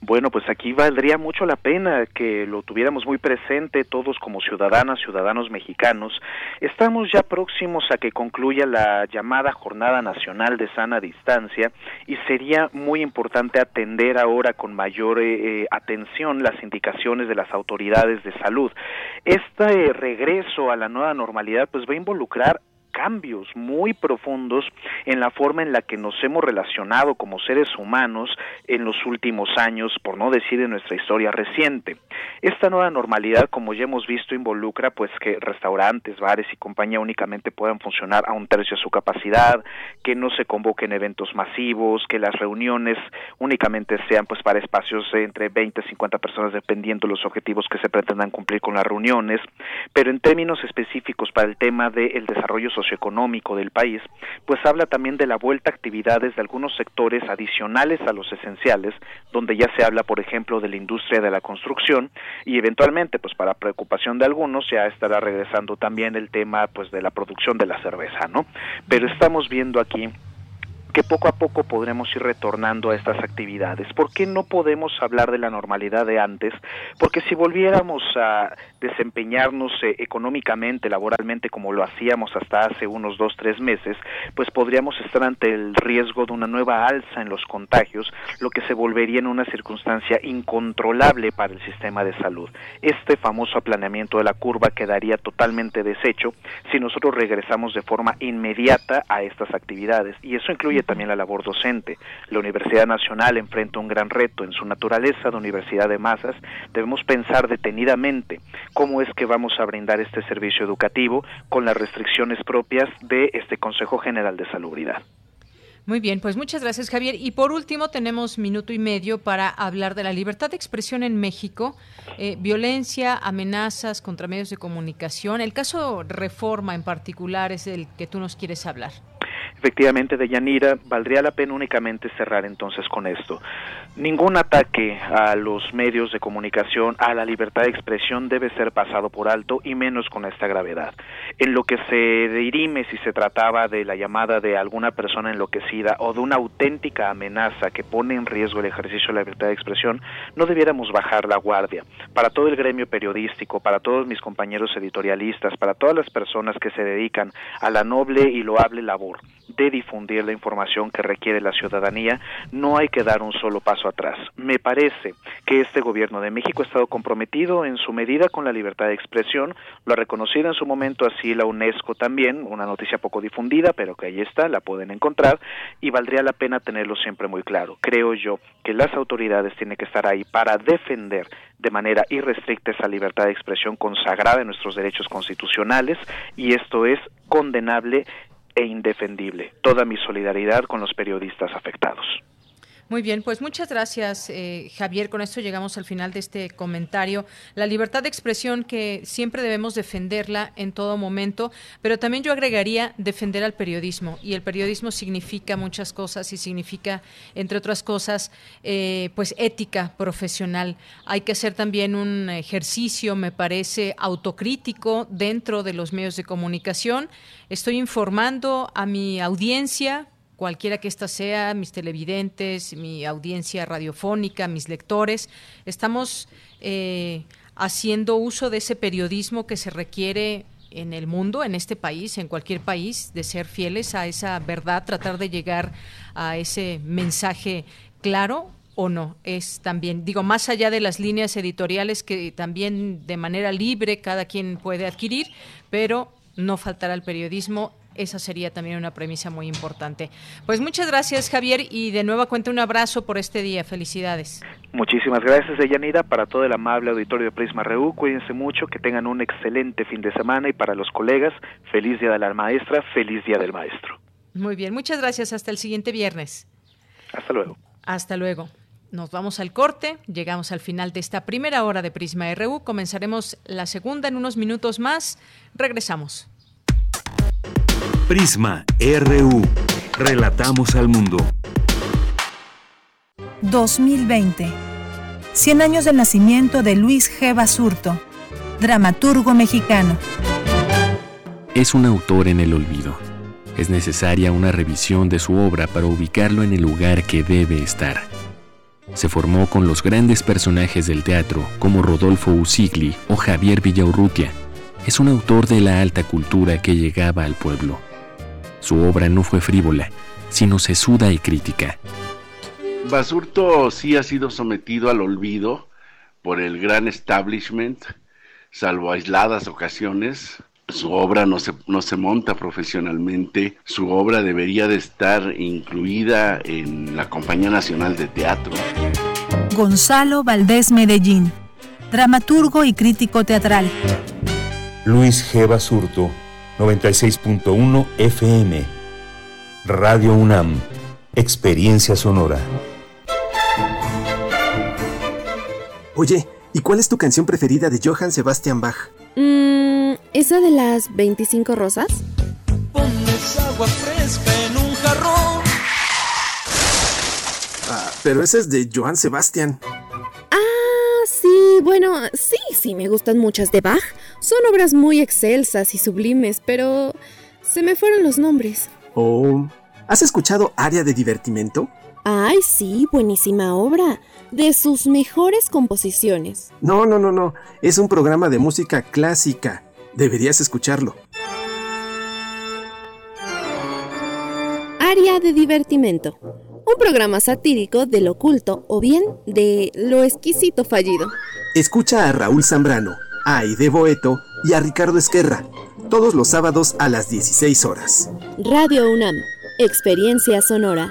Bueno, pues aquí valdría mucho la pena que lo tuviéramos muy presente todos como ciudadanas, ciudadanos mexicanos. Estamos ya próximos a que concluya la llamada Jornada Nacional de Sana Distancia y sería muy importante atender ahora con mayor eh, eh, atención las indicaciones de las autoridades de salud. Este regreso a la nueva normalidad pues va a involucrar cambios muy profundos en la forma en la que nos hemos relacionado como seres humanos en los últimos años, por no decir en nuestra historia reciente. Esta nueva normalidad, como ya hemos visto, involucra pues que restaurantes, bares y compañía únicamente puedan funcionar a un tercio de su capacidad, que no se convoquen eventos masivos, que las reuniones únicamente sean pues para espacios entre 20 y 50 personas dependiendo los objetivos que se pretendan cumplir con las reuniones, pero en términos específicos para el tema del desarrollo social socioeconómico del país, pues habla también de la vuelta a actividades de algunos sectores adicionales a los esenciales, donde ya se habla, por ejemplo, de la industria de la construcción y eventualmente, pues para preocupación de algunos, ya estará regresando también el tema, pues de la producción de la cerveza, ¿no? Pero estamos viendo aquí que poco a poco podremos ir retornando a estas actividades. ¿Por qué no podemos hablar de la normalidad de antes? Porque si volviéramos a desempeñarnos eh, económicamente, laboralmente, como lo hacíamos hasta hace unos dos, tres meses, pues podríamos estar ante el riesgo de una nueva alza en los contagios, lo que se volvería en una circunstancia incontrolable para el sistema de salud. Este famoso aplaneamiento de la curva quedaría totalmente deshecho si nosotros regresamos de forma inmediata a estas actividades. Y eso incluye también la labor docente. La Universidad Nacional enfrenta un gran reto en su naturaleza de universidad de masas. Debemos pensar detenidamente cómo es que vamos a brindar este servicio educativo con las restricciones propias de este Consejo General de Salubridad. Muy bien, pues muchas gracias Javier. Y por último tenemos minuto y medio para hablar de la libertad de expresión en México, eh, violencia, amenazas contra medios de comunicación. El caso Reforma en particular es el que tú nos quieres hablar. Efectivamente, de Yanira, valdría la pena únicamente cerrar entonces con esto. Ningún ataque a los medios de comunicación, a la libertad de expresión debe ser pasado por alto y menos con esta gravedad. En lo que se dirime si se trataba de la llamada de alguna persona enloquecida o de una auténtica amenaza que pone en riesgo el ejercicio de la libertad de expresión, no debiéramos bajar la guardia. Para todo el gremio periodístico, para todos mis compañeros editorialistas, para todas las personas que se dedican a la noble y loable labor de difundir la información que requiere la ciudadanía, no hay que dar un solo paso atrás. Me parece que este gobierno de México ha estado comprometido en su medida con la libertad de expresión, lo ha reconocido en su momento así la UNESCO también, una noticia poco difundida, pero que ahí está, la pueden encontrar y valdría la pena tenerlo siempre muy claro. Creo yo que las autoridades tienen que estar ahí para defender de manera irrestricta esa libertad de expresión consagrada en nuestros derechos constitucionales y esto es condenable e indefendible. Toda mi solidaridad con los periodistas afectados. Muy bien, pues muchas gracias, eh, Javier. Con esto llegamos al final de este comentario. La libertad de expresión que siempre debemos defenderla en todo momento, pero también yo agregaría defender al periodismo. Y el periodismo significa muchas cosas y significa, entre otras cosas, eh, pues ética profesional. Hay que hacer también un ejercicio, me parece, autocrítico dentro de los medios de comunicación. Estoy informando a mi audiencia cualquiera que ésta sea, mis televidentes, mi audiencia radiofónica, mis lectores, estamos eh, haciendo uso de ese periodismo que se requiere en el mundo, en este país, en cualquier país, de ser fieles a esa verdad, tratar de llegar a ese mensaje claro o no. Es también, digo, más allá de las líneas editoriales que también de manera libre cada quien puede adquirir, pero no faltará el periodismo esa sería también una premisa muy importante. Pues muchas gracias, Javier, y de nuevo cuenta un abrazo por este día. Felicidades. Muchísimas gracias, Deyanira, para todo el amable auditorio de Prisma Reú. Cuídense mucho, que tengan un excelente fin de semana y para los colegas, feliz Día de la Maestra, feliz Día del Maestro. Muy bien, muchas gracias. Hasta el siguiente viernes. Hasta luego. Hasta luego. Nos vamos al corte, llegamos al final de esta primera hora de Prisma RU, comenzaremos la segunda en unos minutos más. Regresamos. Prisma RU. Relatamos al mundo. 2020. 100 años del nacimiento de Luis G. Basurto, dramaturgo mexicano. Es un autor en el olvido. Es necesaria una revisión de su obra para ubicarlo en el lugar que debe estar. Se formó con los grandes personajes del teatro como Rodolfo Usigli o Javier Villaurrutia. Es un autor de la alta cultura que llegaba al pueblo su obra no fue frívola, sino sesuda y crítica. Basurto sí ha sido sometido al olvido por el gran establishment, salvo aisladas ocasiones. Su obra no se, no se monta profesionalmente, su obra debería de estar incluida en la Compañía Nacional de Teatro. Gonzalo Valdés Medellín, dramaturgo y crítico teatral. Luis G. Basurto 96.1 FM. Radio UNAM. Experiencia sonora. Oye, ¿y cuál es tu canción preferida de Johann Sebastian Bach? Mmm, ¿esa de las 25 rosas? Pones agua fresca en un jarrón. Ah, pero esa es de Johann Sebastian. Bueno, sí, sí, me gustan muchas de Bach. Son obras muy excelsas y sublimes, pero se me fueron los nombres. Oh, ¿has escuchado Área de Divertimento? Ay, sí, buenísima obra. De sus mejores composiciones. No, no, no, no. Es un programa de música clásica. Deberías escucharlo. Área de Divertimento. Un programa satírico del oculto o bien de lo exquisito fallido. Escucha a Raúl Zambrano, a Aide Boeto y a Ricardo Esquerra, todos los sábados a las 16 horas. Radio UNAM, Experiencia Sonora.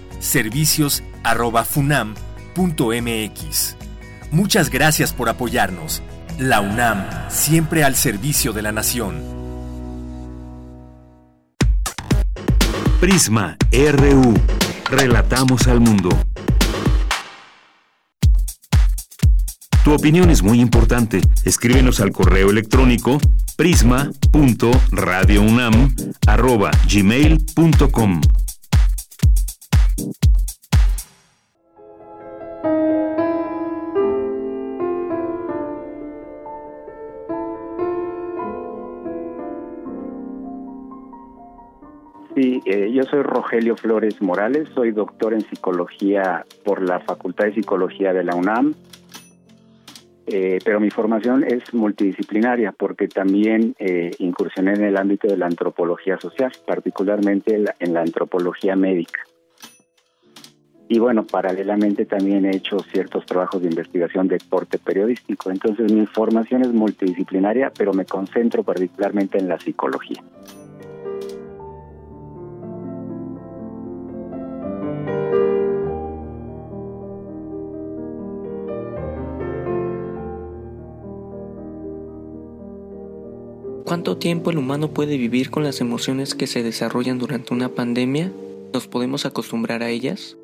servicios.funam.mx. Muchas gracias por apoyarnos. La UNAM, siempre al servicio de la nación. Prisma RU. Relatamos al mundo. Tu opinión es muy importante. Escríbenos al correo electrónico prisma.radiounam@gmail.com. eh, yo soy Rogelio Flores Morales, soy doctor en psicología por la Facultad de Psicología de la UNAM, eh, pero mi formación es multidisciplinaria porque también eh, incursioné en el ámbito de la antropología social, particularmente en la antropología médica. Y bueno, paralelamente también he hecho ciertos trabajos de investigación de corte periodístico. Entonces mi formación es multidisciplinaria, pero me concentro particularmente en la psicología. ¿Cuánto tiempo el humano puede vivir con las emociones que se desarrollan durante una pandemia? ¿Nos podemos acostumbrar a ellas?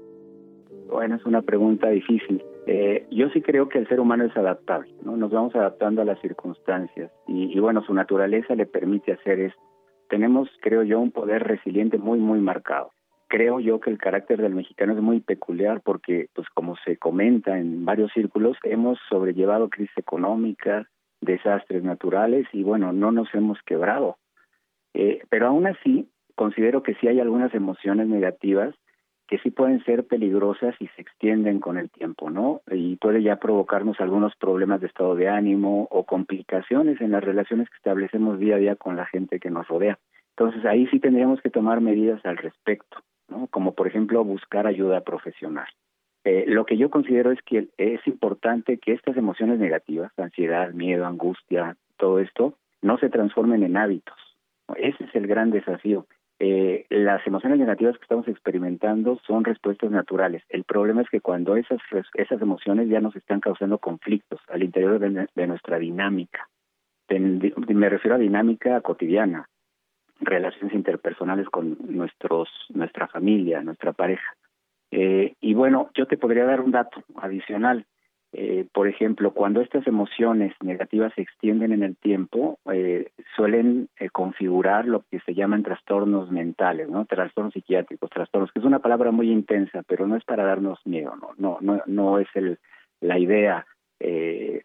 Bueno, es una pregunta difícil. Eh, yo sí creo que el ser humano es adaptable, ¿no? Nos vamos adaptando a las circunstancias y, y bueno, su naturaleza le permite hacer esto. Tenemos, creo yo, un poder resiliente muy, muy marcado. Creo yo que el carácter del mexicano es muy peculiar porque, pues como se comenta en varios círculos, hemos sobrellevado crisis económicas, desastres naturales y bueno, no nos hemos quebrado. Eh, pero aún así, considero que sí hay algunas emociones negativas que sí pueden ser peligrosas y se extienden con el tiempo, ¿no? Y puede ya provocarnos algunos problemas de estado de ánimo o complicaciones en las relaciones que establecemos día a día con la gente que nos rodea. Entonces ahí sí tendríamos que tomar medidas al respecto, ¿no? Como por ejemplo buscar ayuda profesional. Eh, lo que yo considero es que es importante que estas emociones negativas, ansiedad, miedo, angustia, todo esto, no se transformen en hábitos. Ese es el gran desafío. Eh, las emociones negativas que estamos experimentando son respuestas naturales. El problema es que cuando esas, esas emociones ya nos están causando conflictos al interior de, de nuestra dinámica. me refiero a dinámica cotidiana, relaciones interpersonales con nuestros, nuestra familia, nuestra pareja. Eh, y bueno, yo te podría dar un dato adicional. Eh, por ejemplo, cuando estas emociones negativas se extienden en el tiempo, eh, suelen eh, configurar lo que se llaman trastornos mentales, ¿no? Trastornos psiquiátricos, trastornos, que es una palabra muy intensa, pero no es para darnos miedo, no, no, no, no es el, la idea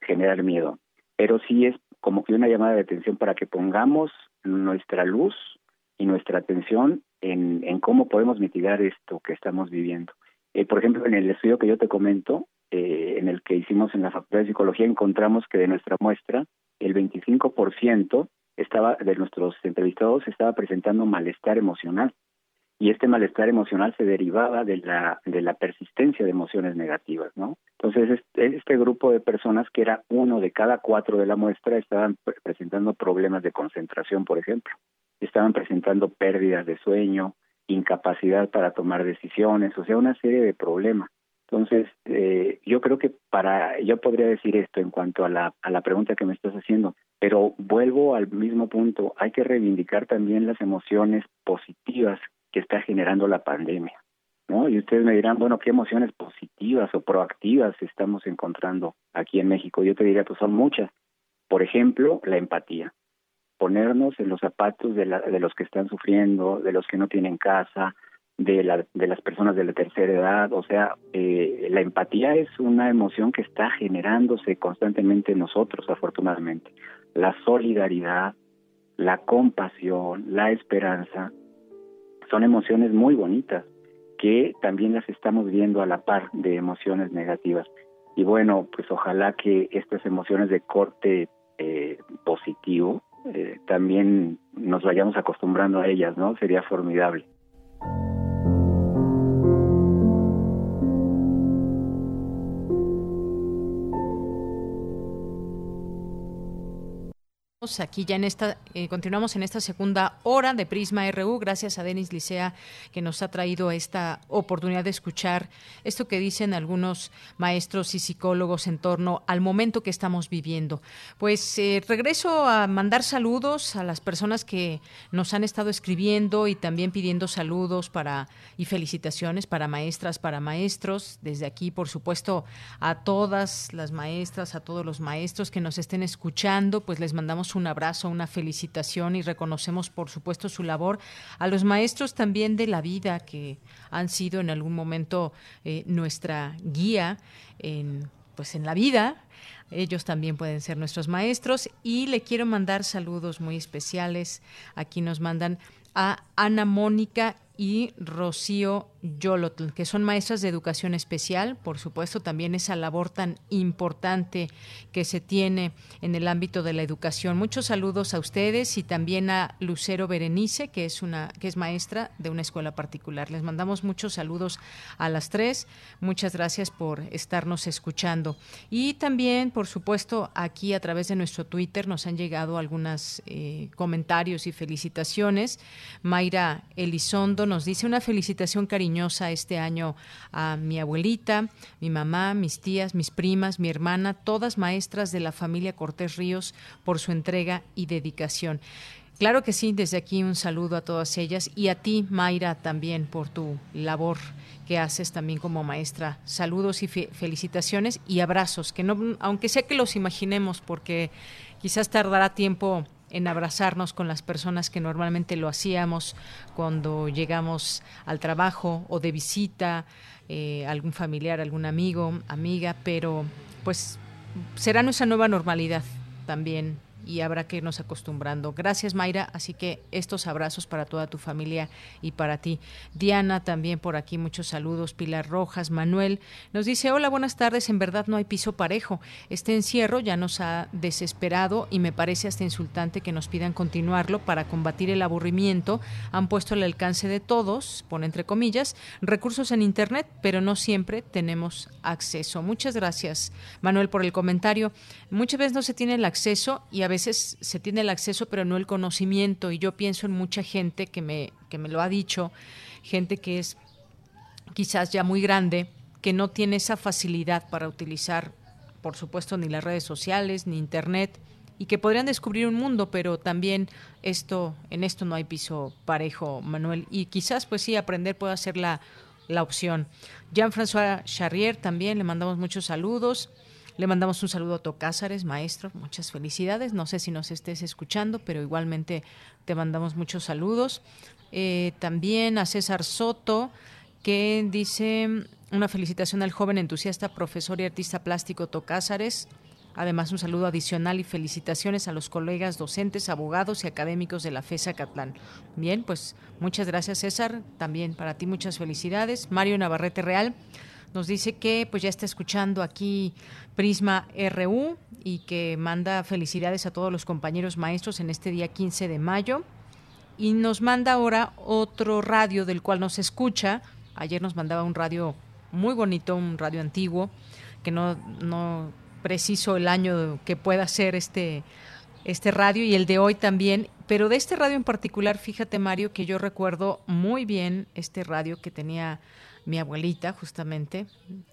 generar miedo, pero sí es como que una llamada de atención para que pongamos nuestra luz y nuestra atención en, cómo podemos mitigar esto que estamos viviendo. por ejemplo, en el estudio que yo te comento, eh, en el que hicimos en la Facultad de Psicología, encontramos que de nuestra muestra, el 25% estaba, de nuestros entrevistados estaba presentando malestar emocional. Y este malestar emocional se derivaba de la, de la persistencia de emociones negativas, ¿no? Entonces, este grupo de personas, que era uno de cada cuatro de la muestra, estaban presentando problemas de concentración, por ejemplo. Estaban presentando pérdidas de sueño, incapacidad para tomar decisiones, o sea, una serie de problemas. Entonces, eh, yo creo que para, yo podría decir esto en cuanto a la, a la pregunta que me estás haciendo, pero vuelvo al mismo punto, hay que reivindicar también las emociones positivas que está generando la pandemia, ¿no? Y ustedes me dirán, bueno, ¿qué emociones positivas o proactivas estamos encontrando aquí en México? Yo te diría, pues son muchas. Por ejemplo, la empatía, ponernos en los zapatos de, la, de los que están sufriendo, de los que no tienen casa, de, la, de las personas de la tercera edad. O sea, eh, la empatía es una emoción que está generándose constantemente en nosotros, afortunadamente. La solidaridad, la compasión, la esperanza, son emociones muy bonitas que también las estamos viendo a la par de emociones negativas. Y bueno, pues ojalá que estas emociones de corte eh, positivo eh, también nos vayamos acostumbrando a ellas, ¿no? Sería formidable. Aquí ya en esta, eh, continuamos en esta segunda hora de Prisma RU, gracias a Denis Licea que nos ha traído esta oportunidad de escuchar esto que dicen algunos maestros y psicólogos en torno al momento que estamos viviendo. Pues eh, regreso a mandar saludos a las personas que nos han estado escribiendo y también pidiendo saludos para y felicitaciones para maestras, para maestros. Desde aquí, por supuesto, a todas las maestras, a todos los maestros que nos estén escuchando, pues les mandamos un abrazo, una felicitación y reconocemos, por supuesto, su labor. A los maestros también de la vida que han sido en algún momento eh, nuestra guía en, pues, en la vida. Ellos también pueden ser nuestros maestros y le quiero mandar saludos muy especiales. Aquí nos mandan a Ana Mónica y Rocío Yolotl, que son maestras de educación especial, por supuesto, también esa labor tan importante que se tiene en el ámbito de la educación. Muchos saludos a ustedes y también a Lucero Berenice, que es una que es maestra de una escuela particular. Les mandamos muchos saludos a las tres. Muchas gracias por estarnos escuchando. Y también, por supuesto, aquí a través de nuestro Twitter nos han llegado algunos eh, comentarios y felicitaciones. Mayra Elizondo nos dice una felicitación cariñosa este año a mi abuelita, mi mamá, mis tías, mis primas, mi hermana, todas maestras de la familia Cortés Ríos por su entrega y dedicación. Claro que sí, desde aquí un saludo a todas ellas y a ti, Mayra, también por tu labor que haces también como maestra. Saludos y felicitaciones y abrazos, que no, aunque sea que los imaginemos, porque quizás tardará tiempo en abrazarnos con las personas que normalmente lo hacíamos cuando llegamos al trabajo o de visita, eh, algún familiar, algún amigo, amiga, pero pues será nuestra nueva normalidad también y habrá que irnos acostumbrando. Gracias, Mayra. Así que estos abrazos para toda tu familia y para ti. Diana, también por aquí muchos saludos. Pilar Rojas, Manuel, nos dice, hola, buenas tardes. En verdad no hay piso parejo. Este encierro ya nos ha desesperado y me parece hasta insultante que nos pidan continuarlo para combatir el aburrimiento. Han puesto al alcance de todos, pone entre comillas, recursos en Internet, pero no siempre tenemos acceso. Muchas gracias, Manuel, por el comentario. Muchas veces no se tiene el acceso y a veces se tiene el acceso pero no el conocimiento y yo pienso en mucha gente que me, que me lo ha dicho, gente que es quizás ya muy grande, que no tiene esa facilidad para utilizar, por supuesto, ni las redes sociales, ni internet, y que podrían descubrir un mundo, pero también esto, en esto no hay piso parejo, Manuel, y quizás pues sí aprender pueda ser la la opción. Jean-François Charrier también le mandamos muchos saludos. Le mandamos un saludo a Tocázares, maestro, muchas felicidades. No sé si nos estés escuchando, pero igualmente te mandamos muchos saludos. Eh, también a César Soto, que dice una felicitación al joven entusiasta, profesor y artista plástico Tocázares. Además, un saludo adicional y felicitaciones a los colegas docentes, abogados y académicos de la FESA Catlán. Bien, pues muchas gracias César, también para ti muchas felicidades. Mario Navarrete Real nos dice que pues ya está escuchando aquí Prisma RU y que manda felicidades a todos los compañeros maestros en este día 15 de mayo. Y nos manda ahora otro radio del cual nos escucha. Ayer nos mandaba un radio muy bonito, un radio antiguo, que no, no preciso el año que pueda ser este, este radio y el de hoy también. Pero de este radio en particular, fíjate Mario, que yo recuerdo muy bien este radio que tenía mi abuelita justamente,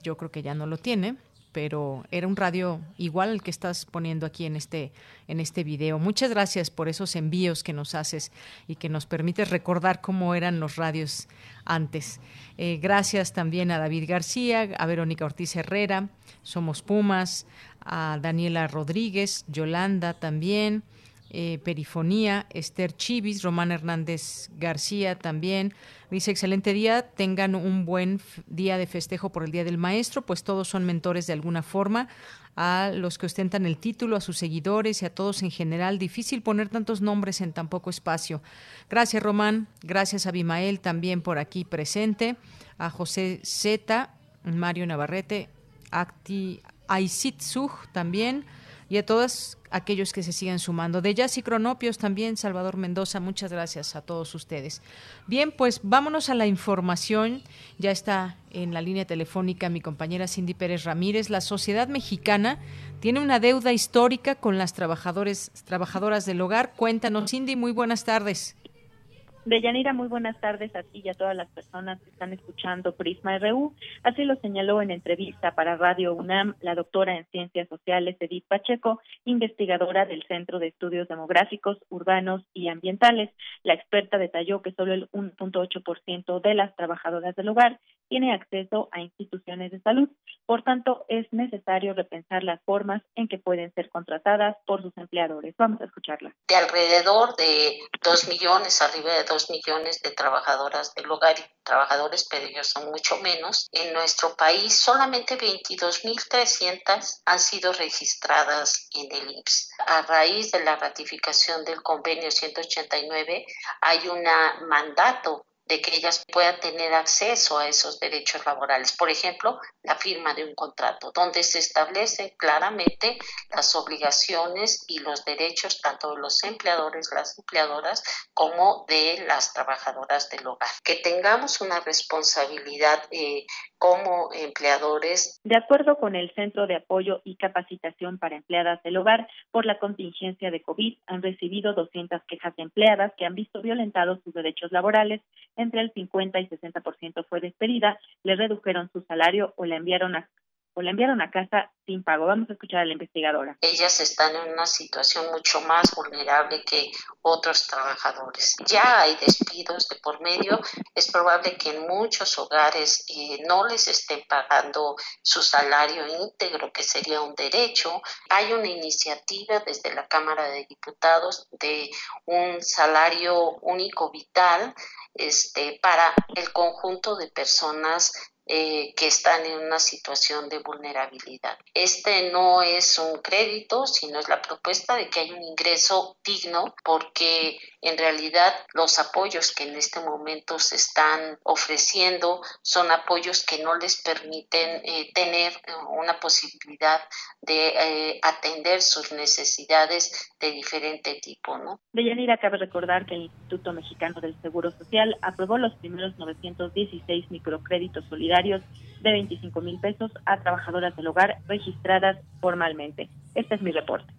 yo creo que ya no lo tiene, pero era un radio igual al que estás poniendo aquí en este en este video. Muchas gracias por esos envíos que nos haces y que nos permites recordar cómo eran los radios antes. Eh, gracias también a David García, a Verónica Ortiz Herrera, Somos Pumas, a Daniela Rodríguez, Yolanda también. Eh, Perifonía, Esther Chivis, Román Hernández García también. Dice, excelente día, tengan un buen día de festejo por el Día del Maestro, pues todos son mentores de alguna forma, a los que ostentan el título, a sus seguidores y a todos en general. Difícil poner tantos nombres en tan poco espacio. Gracias, Román. Gracias a Bimael también por aquí presente. A José Zeta, Mario Navarrete, Acti Aisitzug también y a todos aquellos que se siguen sumando. De Jazz y Cronopios también, Salvador Mendoza, muchas gracias a todos ustedes. Bien, pues vámonos a la información. Ya está en la línea telefónica mi compañera Cindy Pérez Ramírez. La sociedad mexicana tiene una deuda histórica con las trabajadores, trabajadoras del hogar. Cuéntanos, Cindy, muy buenas tardes. Deyanira, muy buenas tardes a ti y a todas las personas que están escuchando Prisma RU. Así lo señaló en entrevista para Radio UNAM la doctora en Ciencias Sociales Edith Pacheco, investigadora del Centro de Estudios Demográficos, Urbanos y Ambientales. La experta detalló que solo el 1.8% de las trabajadoras del hogar tiene acceso a instituciones de salud. Por tanto, es necesario repensar las formas en que pueden ser contratadas por sus empleadores. Vamos a escucharla. De alrededor de 2 millones, arriba de 2 millones de trabajadoras del hogar y trabajadores, pero ellos son mucho menos. En nuestro país, solamente 22.300 han sido registradas en el IMSS. A raíz de la ratificación del convenio 189, hay un mandato de que ellas puedan tener acceso a esos derechos laborales. Por ejemplo, la firma de un contrato, donde se establecen claramente las obligaciones y los derechos tanto de los empleadores, las empleadoras, como de las trabajadoras del hogar. Que tengamos una responsabilidad eh, como empleadores. De acuerdo con el Centro de Apoyo y Capacitación para Empleadas del Hogar, por la contingencia de COVID han recibido 200 quejas de empleadas que han visto violentados sus derechos laborales entre el 50 y 60% fue despedida, le redujeron su salario o la enviaron a o enviaron a casa sin pago. Vamos a escuchar a la investigadora. Ellas están en una situación mucho más vulnerable que otros trabajadores. Ya hay despidos de por medio. Es probable que en muchos hogares eh, no les estén pagando su salario íntegro, que sería un derecho. Hay una iniciativa desde la Cámara de Diputados de un salario único vital este, para el conjunto de personas eh, que están en una situación de vulnerabilidad. Este no es un crédito, sino es la propuesta de que hay un ingreso digno porque en realidad los apoyos que en este momento se están ofreciendo son apoyos que no les permiten eh, tener una posibilidad de eh, atender sus necesidades de diferente tipo. ¿no? Deyanira, cabe recordar que el Instituto Mexicano del Seguro Social aprobó los primeros 916 microcréditos solidarios de 25 mil pesos a trabajadoras del hogar registradas formalmente. Este es mi reporte.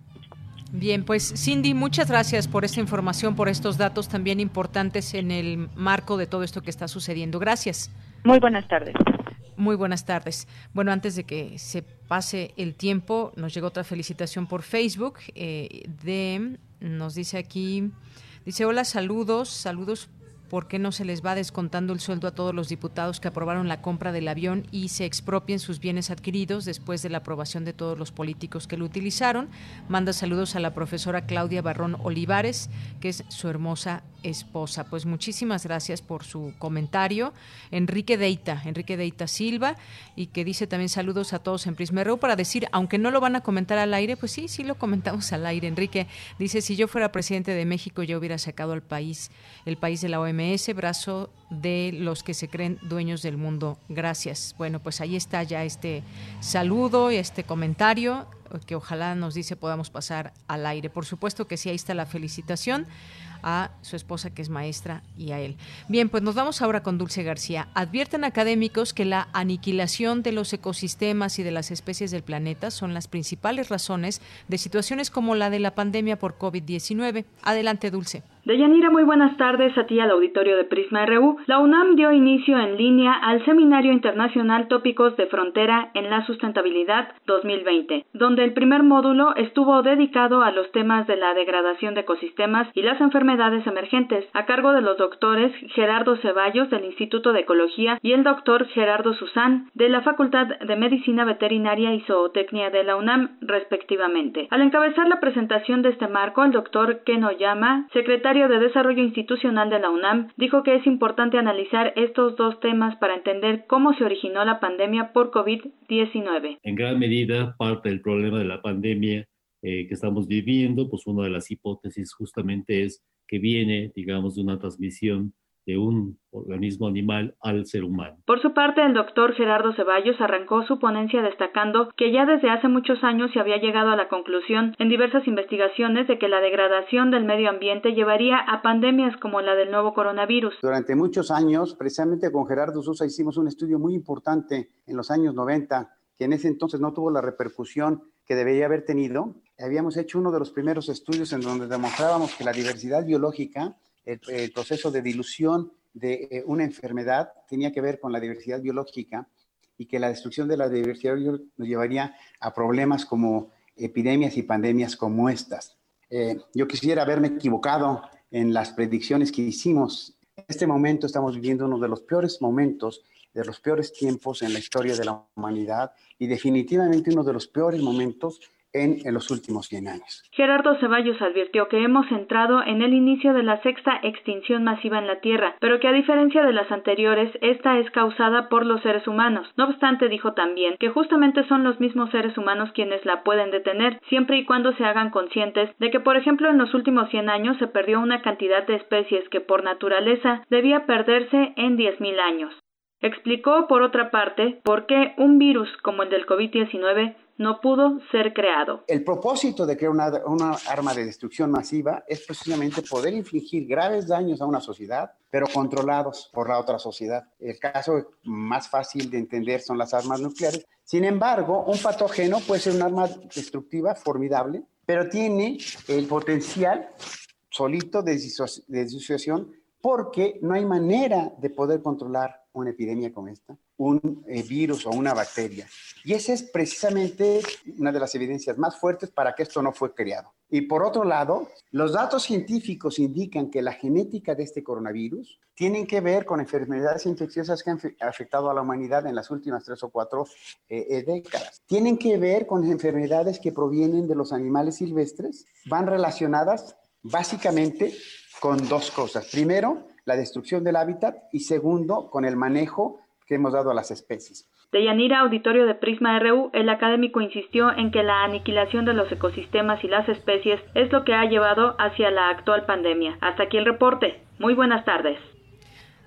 Bien, pues Cindy, muchas gracias por esta información, por estos datos también importantes en el marco de todo esto que está sucediendo. Gracias. Muy buenas tardes. Muy buenas tardes. Bueno, antes de que se pase el tiempo, nos llegó otra felicitación por Facebook eh, de, nos dice aquí, dice hola, saludos, saludos ¿Por qué no se les va descontando el sueldo a todos los diputados que aprobaron la compra del avión y se expropien sus bienes adquiridos después de la aprobación de todos los políticos que lo utilizaron? Manda saludos a la profesora Claudia Barrón Olivares, que es su hermosa esposa. Pues muchísimas gracias por su comentario. Enrique Deita, Enrique Deita Silva, y que dice también saludos a todos en Prisma para decir, aunque no lo van a comentar al aire, pues sí, sí lo comentamos al aire. Enrique dice, si yo fuera presidente de México, yo hubiera sacado al país, el país de la OMS, brazo de los que se creen dueños del mundo. Gracias. Bueno, pues ahí está ya este saludo y este comentario que ojalá nos dice podamos pasar al aire. Por supuesto que sí, ahí está la felicitación a su esposa que es maestra y a él. Bien, pues nos vamos ahora con Dulce García. Advierten académicos que la aniquilación de los ecosistemas y de las especies del planeta son las principales razones de situaciones como la de la pandemia por COVID-19. Adelante, Dulce. Deyanira, muy buenas tardes a ti al auditorio de Prisma RU. La UNAM dio inicio en línea al Seminario Internacional Tópicos de Frontera en la Sustentabilidad 2020, donde el primer módulo estuvo dedicado a los temas de la degradación de ecosistemas y las enfermedades emergentes, a cargo de los doctores Gerardo Ceballos del Instituto de Ecología y el doctor Gerardo Susán de la Facultad de Medicina Veterinaria y Zootecnia de la UNAM, respectivamente. Al encabezar la presentación de este marco, el doctor Ken Oyama, secretario de Desarrollo Institucional de la UNAM dijo que es importante analizar estos dos temas para entender cómo se originó la pandemia por COVID-19. En gran medida, parte del problema de la pandemia eh, que estamos viviendo, pues una de las hipótesis justamente es que viene, digamos, de una transmisión de un organismo animal al ser humano. Por su parte, el doctor Gerardo Ceballos arrancó su ponencia destacando que ya desde hace muchos años se había llegado a la conclusión en diversas investigaciones de que la degradación del medio ambiente llevaría a pandemias como la del nuevo coronavirus. Durante muchos años, precisamente con Gerardo Sosa hicimos un estudio muy importante en los años 90 que en ese entonces no tuvo la repercusión que debería haber tenido. Habíamos hecho uno de los primeros estudios en donde demostrábamos que la diversidad biológica el, proceso de dilución de eh, una enfermedad tenía que ver con la diversidad biológica y que la destrucción de la diversidad nos llevaría a problemas como epidemias y pandemias como estas. Eh, yo quisiera haberme equivocado en las predicciones que hicimos. En este momento estamos viviendo uno de los peores momentos, de los peores tiempos en la historia de la humanidad y definitivamente uno de los peores momentos en, los últimos 100 años. Gerardo Ceballos advirtió que hemos entrado en el inicio de la sexta extinción masiva en la Tierra, pero que a diferencia de las anteriores, esta es causada por los seres humanos. No obstante, dijo también que justamente son los mismos seres humanos quienes la pueden detener, siempre y cuando se hagan conscientes de que, por ejemplo, en los últimos 100 años se perdió una cantidad de especies que por naturaleza debía perderse en 10.000 años. Explicó, por otra parte, por qué un virus como el del COVID-19 no pudo ser creado. El propósito de crear una, arma de destrucción masiva es precisamente poder infligir graves daños a una sociedad, pero controlados por la otra sociedad. El caso más fácil de entender son las armas nucleares. Sin embargo, un patógeno puede ser un arma destructiva formidable, pero tiene el potencial solito de disociación porque no hay manera de poder controlar una epidemia como esta, un eh, virus o una bacteria. Y esa es precisamente una de las evidencias más fuertes para que esto no fue creado. Y por otro lado, los datos científicos indican que la genética de este coronavirus tienen que ver con enfermedades infecciosas que han afectado a la humanidad en las últimas tres o cuatro eh, eh, décadas. Tienen que ver con enfermedades que provienen de los animales silvestres, van relacionadas básicamente con dos cosas. Primero, la destrucción del hábitat y segundo, con el manejo que hemos dado a las especies. De Yanira, auditorio de Prisma RU, el académico insistió en que la aniquilación de los ecosistemas y las especies es lo que ha llevado hacia la actual pandemia. Hasta aquí el reporte. Muy buenas tardes.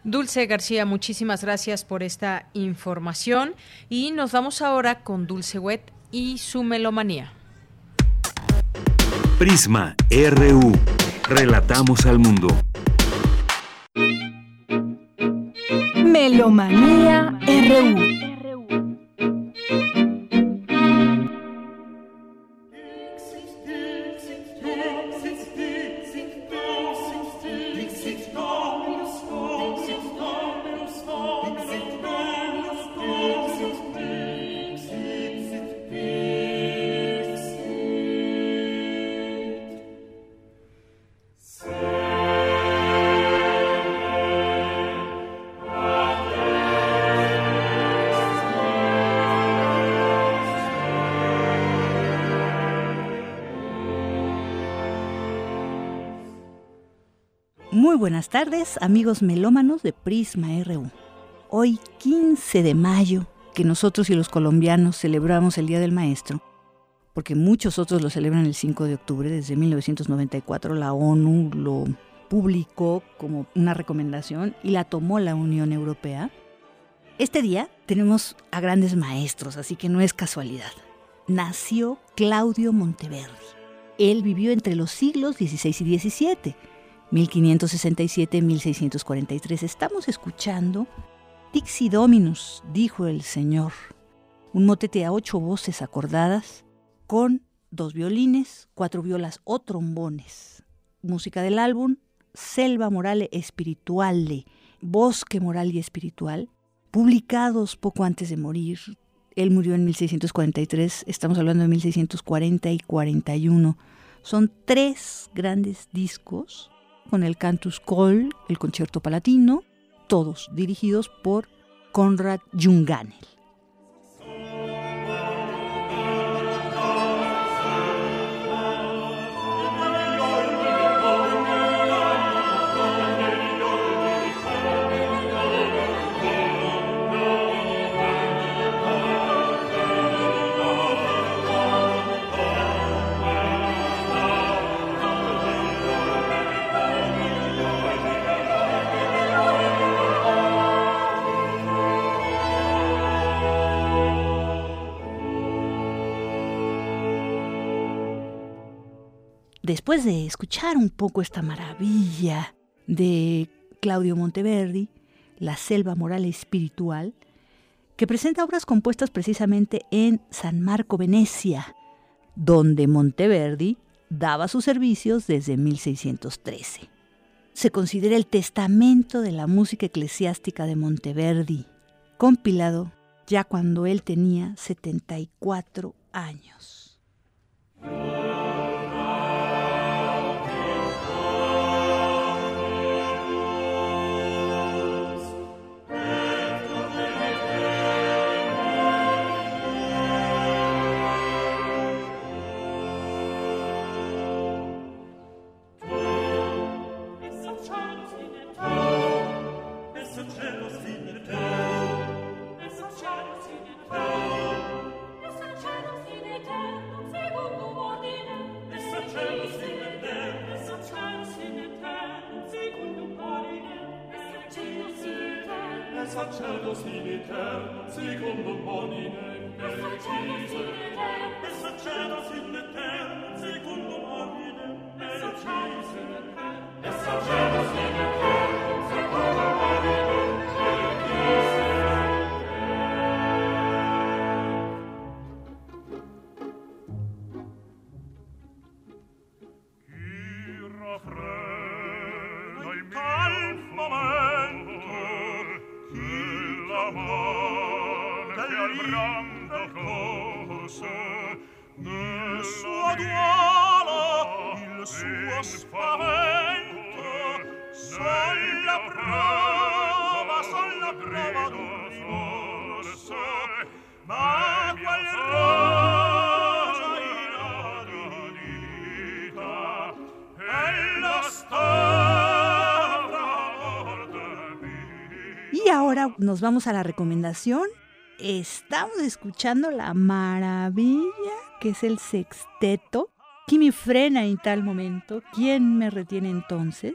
Dulce García, muchísimas gracias por esta información y nos vamos ahora con Dulce Wet y su melomanía. Prisma RU. Relatamos al mundo. Melomanía RU. Buenas tardes, amigos melómanos de Prisma RU. Hoy, 15 de mayo, que nosotros y los colombianos celebramos el Día del Maestro, porque muchos otros lo celebran el 5 de octubre, desde 1994 la ONU lo publicó como una recomendación y la tomó la Unión Europea. Este día tenemos a grandes maestros, así que no es casualidad. Nació Claudio Monteverdi. Él vivió entre los siglos XVI y XVII, 1567-1643. Estamos escuchando Dixi Dominus, dijo el Señor, un motete a ocho voces acordadas con dos violines, cuatro violas o trombones. Música del álbum Selva Morale Espirituale, Bosque Moral y Espiritual, publicados poco antes de morir. Él murió en 1643, estamos hablando de 1640 y 41. Son tres grandes discos con el Cantus Col, el concierto palatino, todos dirigidos por Konrad Junganel. Después de escuchar un poco esta maravilla de Claudio Monteverdi, La Selva Moral Espiritual, que presenta obras compuestas precisamente en San Marco, Venecia, donde Monteverdi daba sus servicios desde 1613. Se considera el testamento de la música eclesiástica de Monteverdi, compilado ya cuando él tenía 74 años. sacerdos in eternum, secundum hominem excisem. Et sacerdos in eternum, secundum hominem excisem. Et sacerdos in eternum, secundum hominem excisem. Ahora nos vamos a la recomendación. Estamos escuchando la maravilla que es el sexteto. ¿Quién me frena en tal momento? ¿Quién me retiene entonces?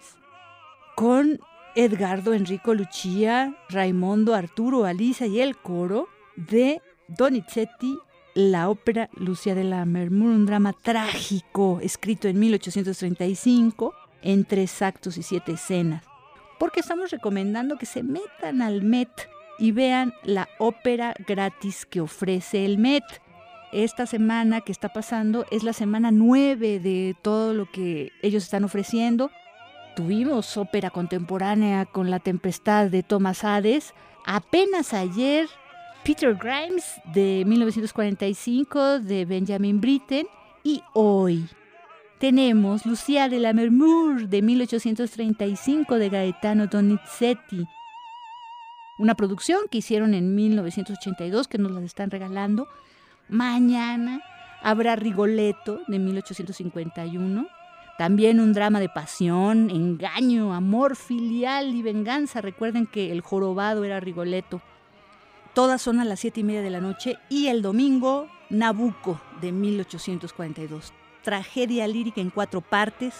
Con Edgardo Enrico Lucia, Raimondo Arturo Alicia y el coro de Donizetti, la ópera Lucia de la Mermur, un drama trágico escrito en 1835 en tres actos y siete escenas porque estamos recomendando que se metan al Met y vean la ópera gratis que ofrece el Met. Esta semana que está pasando es la semana 9 de todo lo que ellos están ofreciendo. Tuvimos ópera contemporánea con La Tempestad de Thomas Hades. Apenas ayer, Peter Grimes de 1945 de Benjamin Britten. Y hoy, tenemos Lucía de la Mermur de 1835 de Gaetano Donizetti. Una producción que hicieron en 1982 que nos la están regalando. Mañana habrá Rigoletto de 1851. También un drama de pasión, engaño, amor filial y venganza. Recuerden que el jorobado era Rigoletto. Todas son a las siete y media de la noche y el domingo Nabucco de 1842. Tragedia lírica en cuatro partes.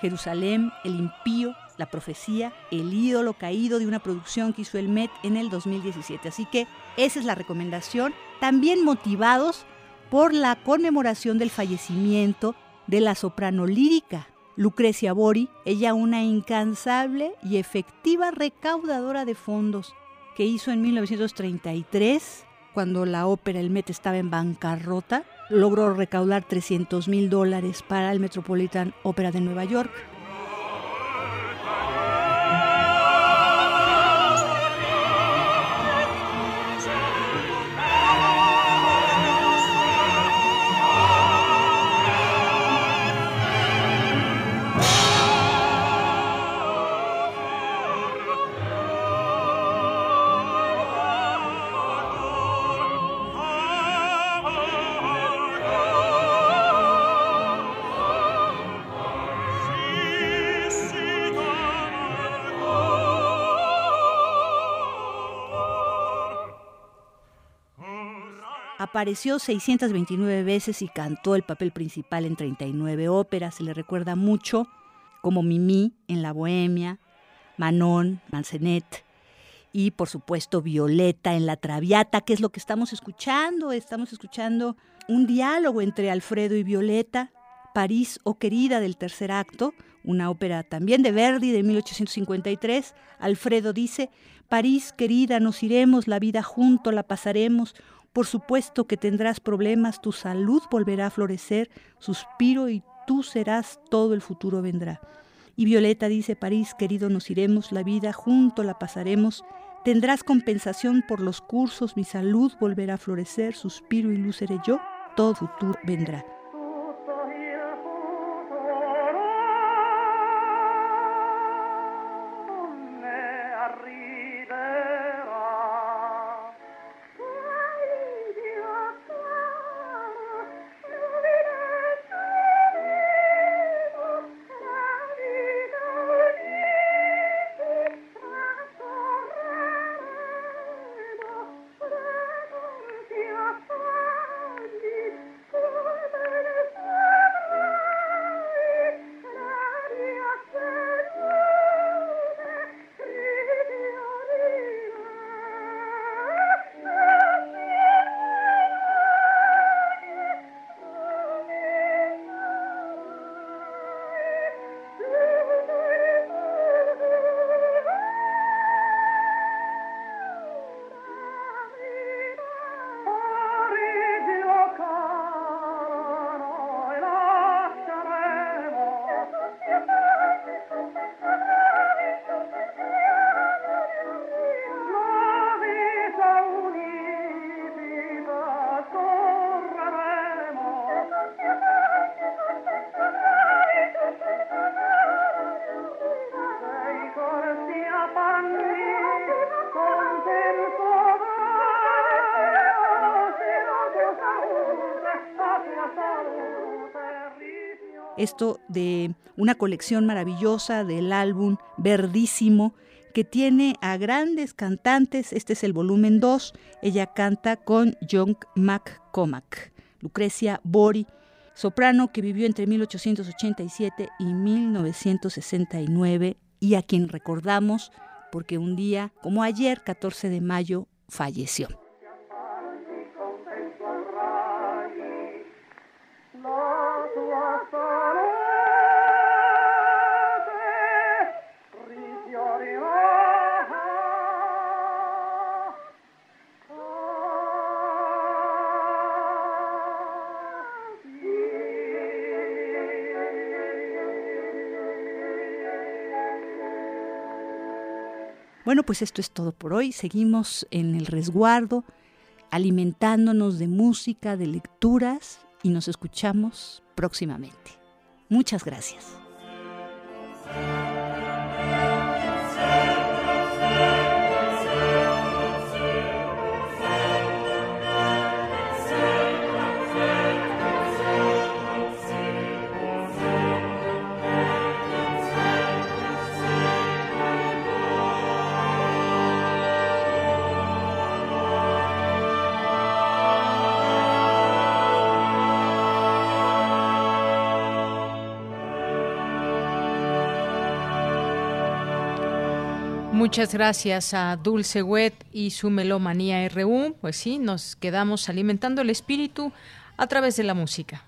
Jerusalén, el impío, la profecía, el ídolo caído de una producción que hizo el Met en el 2017. Así que esa es la recomendación. También motivados por la conmemoración del fallecimiento de la soprano lírica Lucrecia Bori, ella una incansable y efectiva recaudadora de fondos que hizo en 1933, cuando la ópera El Met estaba en bancarrota, logró recaudar 300 mil dólares para el Metropolitan Opera de Nueva York. Apareció 629 veces y cantó el papel principal en 39 óperas. Se le recuerda mucho como Mimi en La Bohemia, Manon, Mancenet y por supuesto Violeta en La Traviata, que es lo que estamos escuchando. Estamos escuchando un diálogo entre Alfredo y Violeta, París o oh Querida del tercer acto, una ópera también de Verdi de 1853. Alfredo dice, París querida, nos iremos, la vida junto la pasaremos, por supuesto que tendrás problemas, tu salud volverá a florecer, suspiro y tú serás, todo el futuro vendrá. Y Violeta dice, París, querido, nos iremos, la vida junto la pasaremos, tendrás compensación por los cursos, mi salud volverá a florecer, suspiro y luz seré yo, todo futuro vendrá. Esto de una colección maravillosa del álbum Verdísimo que tiene a grandes cantantes. Este es el volumen 2. Ella canta con John McCormack, Lucrecia Bori, soprano que vivió entre 1887 y 1969 y a quien recordamos porque un día como ayer, 14 de mayo, falleció. Pues esto es todo por hoy. Seguimos en el resguardo, alimentándonos de música, de lecturas y nos escuchamos próximamente. Muchas gracias. Muchas gracias a Dulce Wet y su Melomanía RU. Pues sí, nos quedamos alimentando el espíritu a través de la música.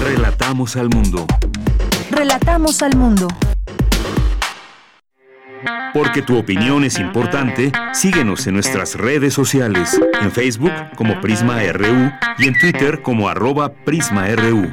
Relatamos al mundo. Relatamos al mundo. Porque tu opinión es importante, síguenos en nuestras redes sociales, en Facebook como Prisma RU y en Twitter como arroba PrismaRU.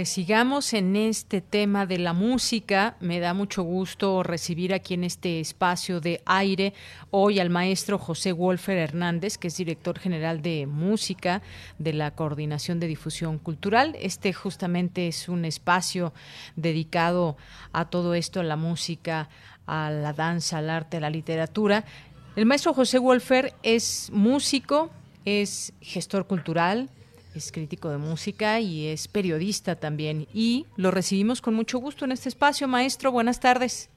Pues sigamos en este tema de la música. Me da mucho gusto recibir aquí en este espacio de aire hoy al maestro José Wolfer Hernández, que es director general de música de la Coordinación de Difusión Cultural. Este justamente es un espacio dedicado a todo esto, a la música, a la danza, al arte, a la literatura. El maestro José Wolfer es músico, es gestor cultural, es crítico de música y es periodista también. Y lo recibimos con mucho gusto en este espacio. Maestro, buenas tardes.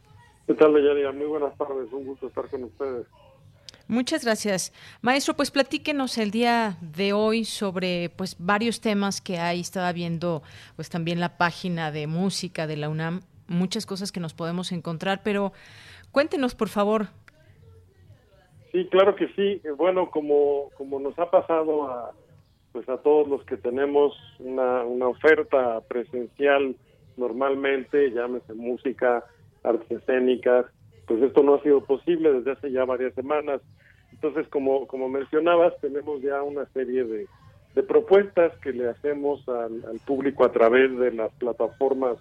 ¿Qué tal, Deyanira? Muy buenas tardes. Un gusto estar con ustedes. Muchas gracias. Maestro, pues platíquenos el día de hoy sobre pues varios temas que hay. Estaba viendo pues también la página de música de la UNAM, muchas cosas que nos podemos encontrar, pero cuéntenos, por favor. Sí, claro que sí. Bueno, como, como nos ha pasado a, pues a todos los que tenemos una, una oferta presencial normalmente, llámese música, artes escénicas, pues esto no ha sido posible desde hace ya varias semanas. Entonces, como, como mencionabas, tenemos ya una serie de, de propuestas que le hacemos al, al, público a través de las plataformas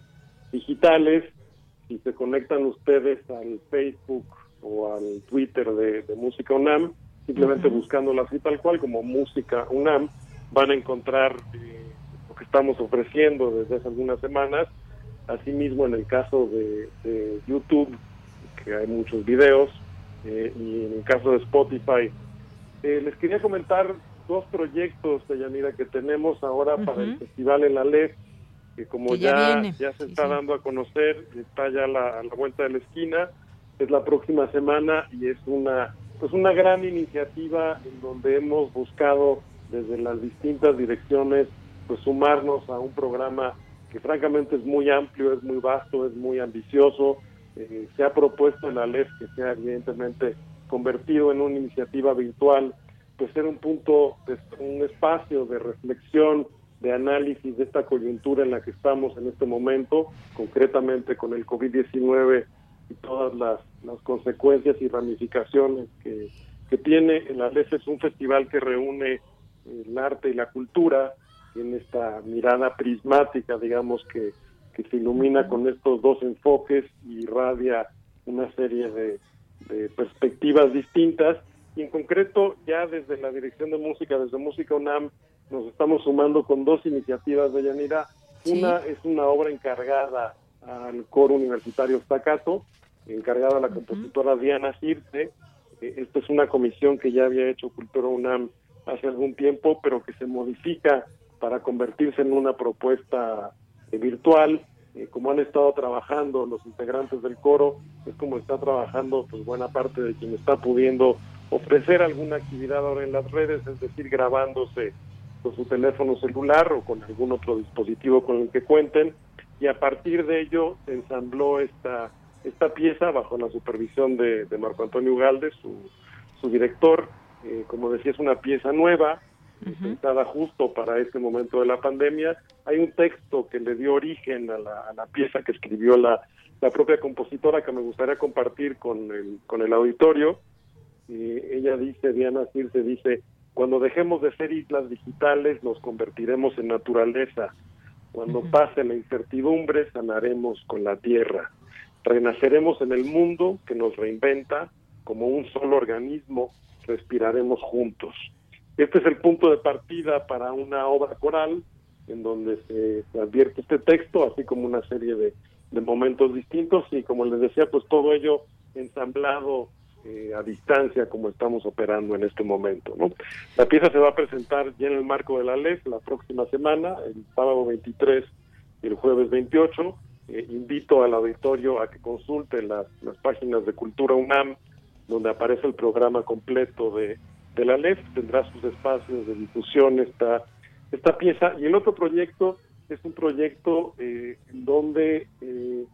digitales. Si se conectan ustedes al Facebook o al Twitter de, de Música UNAM, simplemente uh -huh. buscándola así tal cual como Música UNAM, van a encontrar eh, lo que estamos ofreciendo desde hace algunas semanas. Asimismo, en el caso de, de YouTube, que hay muchos videos, eh, y en el caso de Spotify, eh, les quería comentar dos proyectos, Yanira, que tenemos ahora uh -huh. para el Festival en la LED, que como que ya, ya, ya, se está sí, dando a conocer, está ya la, a la vuelta de la esquina, es la próxima semana y es una pues una gran iniciativa en donde hemos buscado desde las distintas direcciones, pues sumarnos a un programa que francamente es muy amplio, es muy vasto, es muy ambicioso. Eh, se ha propuesto en la LEF que sea evidentemente convertido en una iniciativa virtual, pues ser un punto, un espacio de reflexión, de análisis de esta coyuntura en la que estamos en este momento, concretamente con el COVID-19 y todas las, las consecuencias y ramificaciones que, que tiene. La LEF es un festival que reúne el arte y la cultura, en esta mirada prismática, digamos, que, que se ilumina con estos dos enfoques y irradia una serie de, de, perspectivas distintas. Y en concreto, ya desde la Dirección de Música, desde Música UNAM, nos estamos sumando con dos iniciativas de Yanira. ¿Sí? Una es una obra encargada al coro universitario Staccato, encargada a la compositora uh -huh. Diana Circe. Esta es una comisión que ya había hecho Cultura UNAM hace algún tiempo, pero que se modifica para convertirse en una propuesta eh, virtual. Eh, como han estado trabajando los integrantes del coro, es como está trabajando pues buena parte de quien está pudiendo ofrecer alguna actividad ahora en las redes, es decir, grabándose con su teléfono celular o con algún otro dispositivo con el que cuenten, y a partir de ello se ensambló esta, esta pieza bajo la supervisión de, de Marco Antonio Ugalde, su, su director, eh, como decía, es una pieza nueva, uh -huh. pensada justo para este momento de la pandemia. Hay un texto que le dio origen a la, a la pieza que escribió la, la, propia compositora que me gustaría compartir con el, con el auditorio. Eh, ella dice, Diana Circe dice, cuando dejemos de ser islas digitales nos convertiremos en naturaleza. Cuando uh -huh. pase la incertidumbre sanaremos con la tierra. Renaceremos en el mundo que nos reinventa como un solo organismo respiraremos juntos. Este es el punto de partida para una obra coral en donde se, advierte este texto, así como una serie de, momentos distintos y como les decía, pues todo ello ensamblado eh, a distancia como estamos operando en este momento. ¿no? La pieza se va a presentar ya en el marco de la ley la próxima semana, el sábado 23 y el jueves 28. Eh, invito al auditorio a que consulte las, las páginas de Cultura UNAM, donde aparece el programa completo de, de la LEF, tendrá sus espacios de difusión esta, esta pieza. Y el otro proyecto es un proyecto eh, donde eh,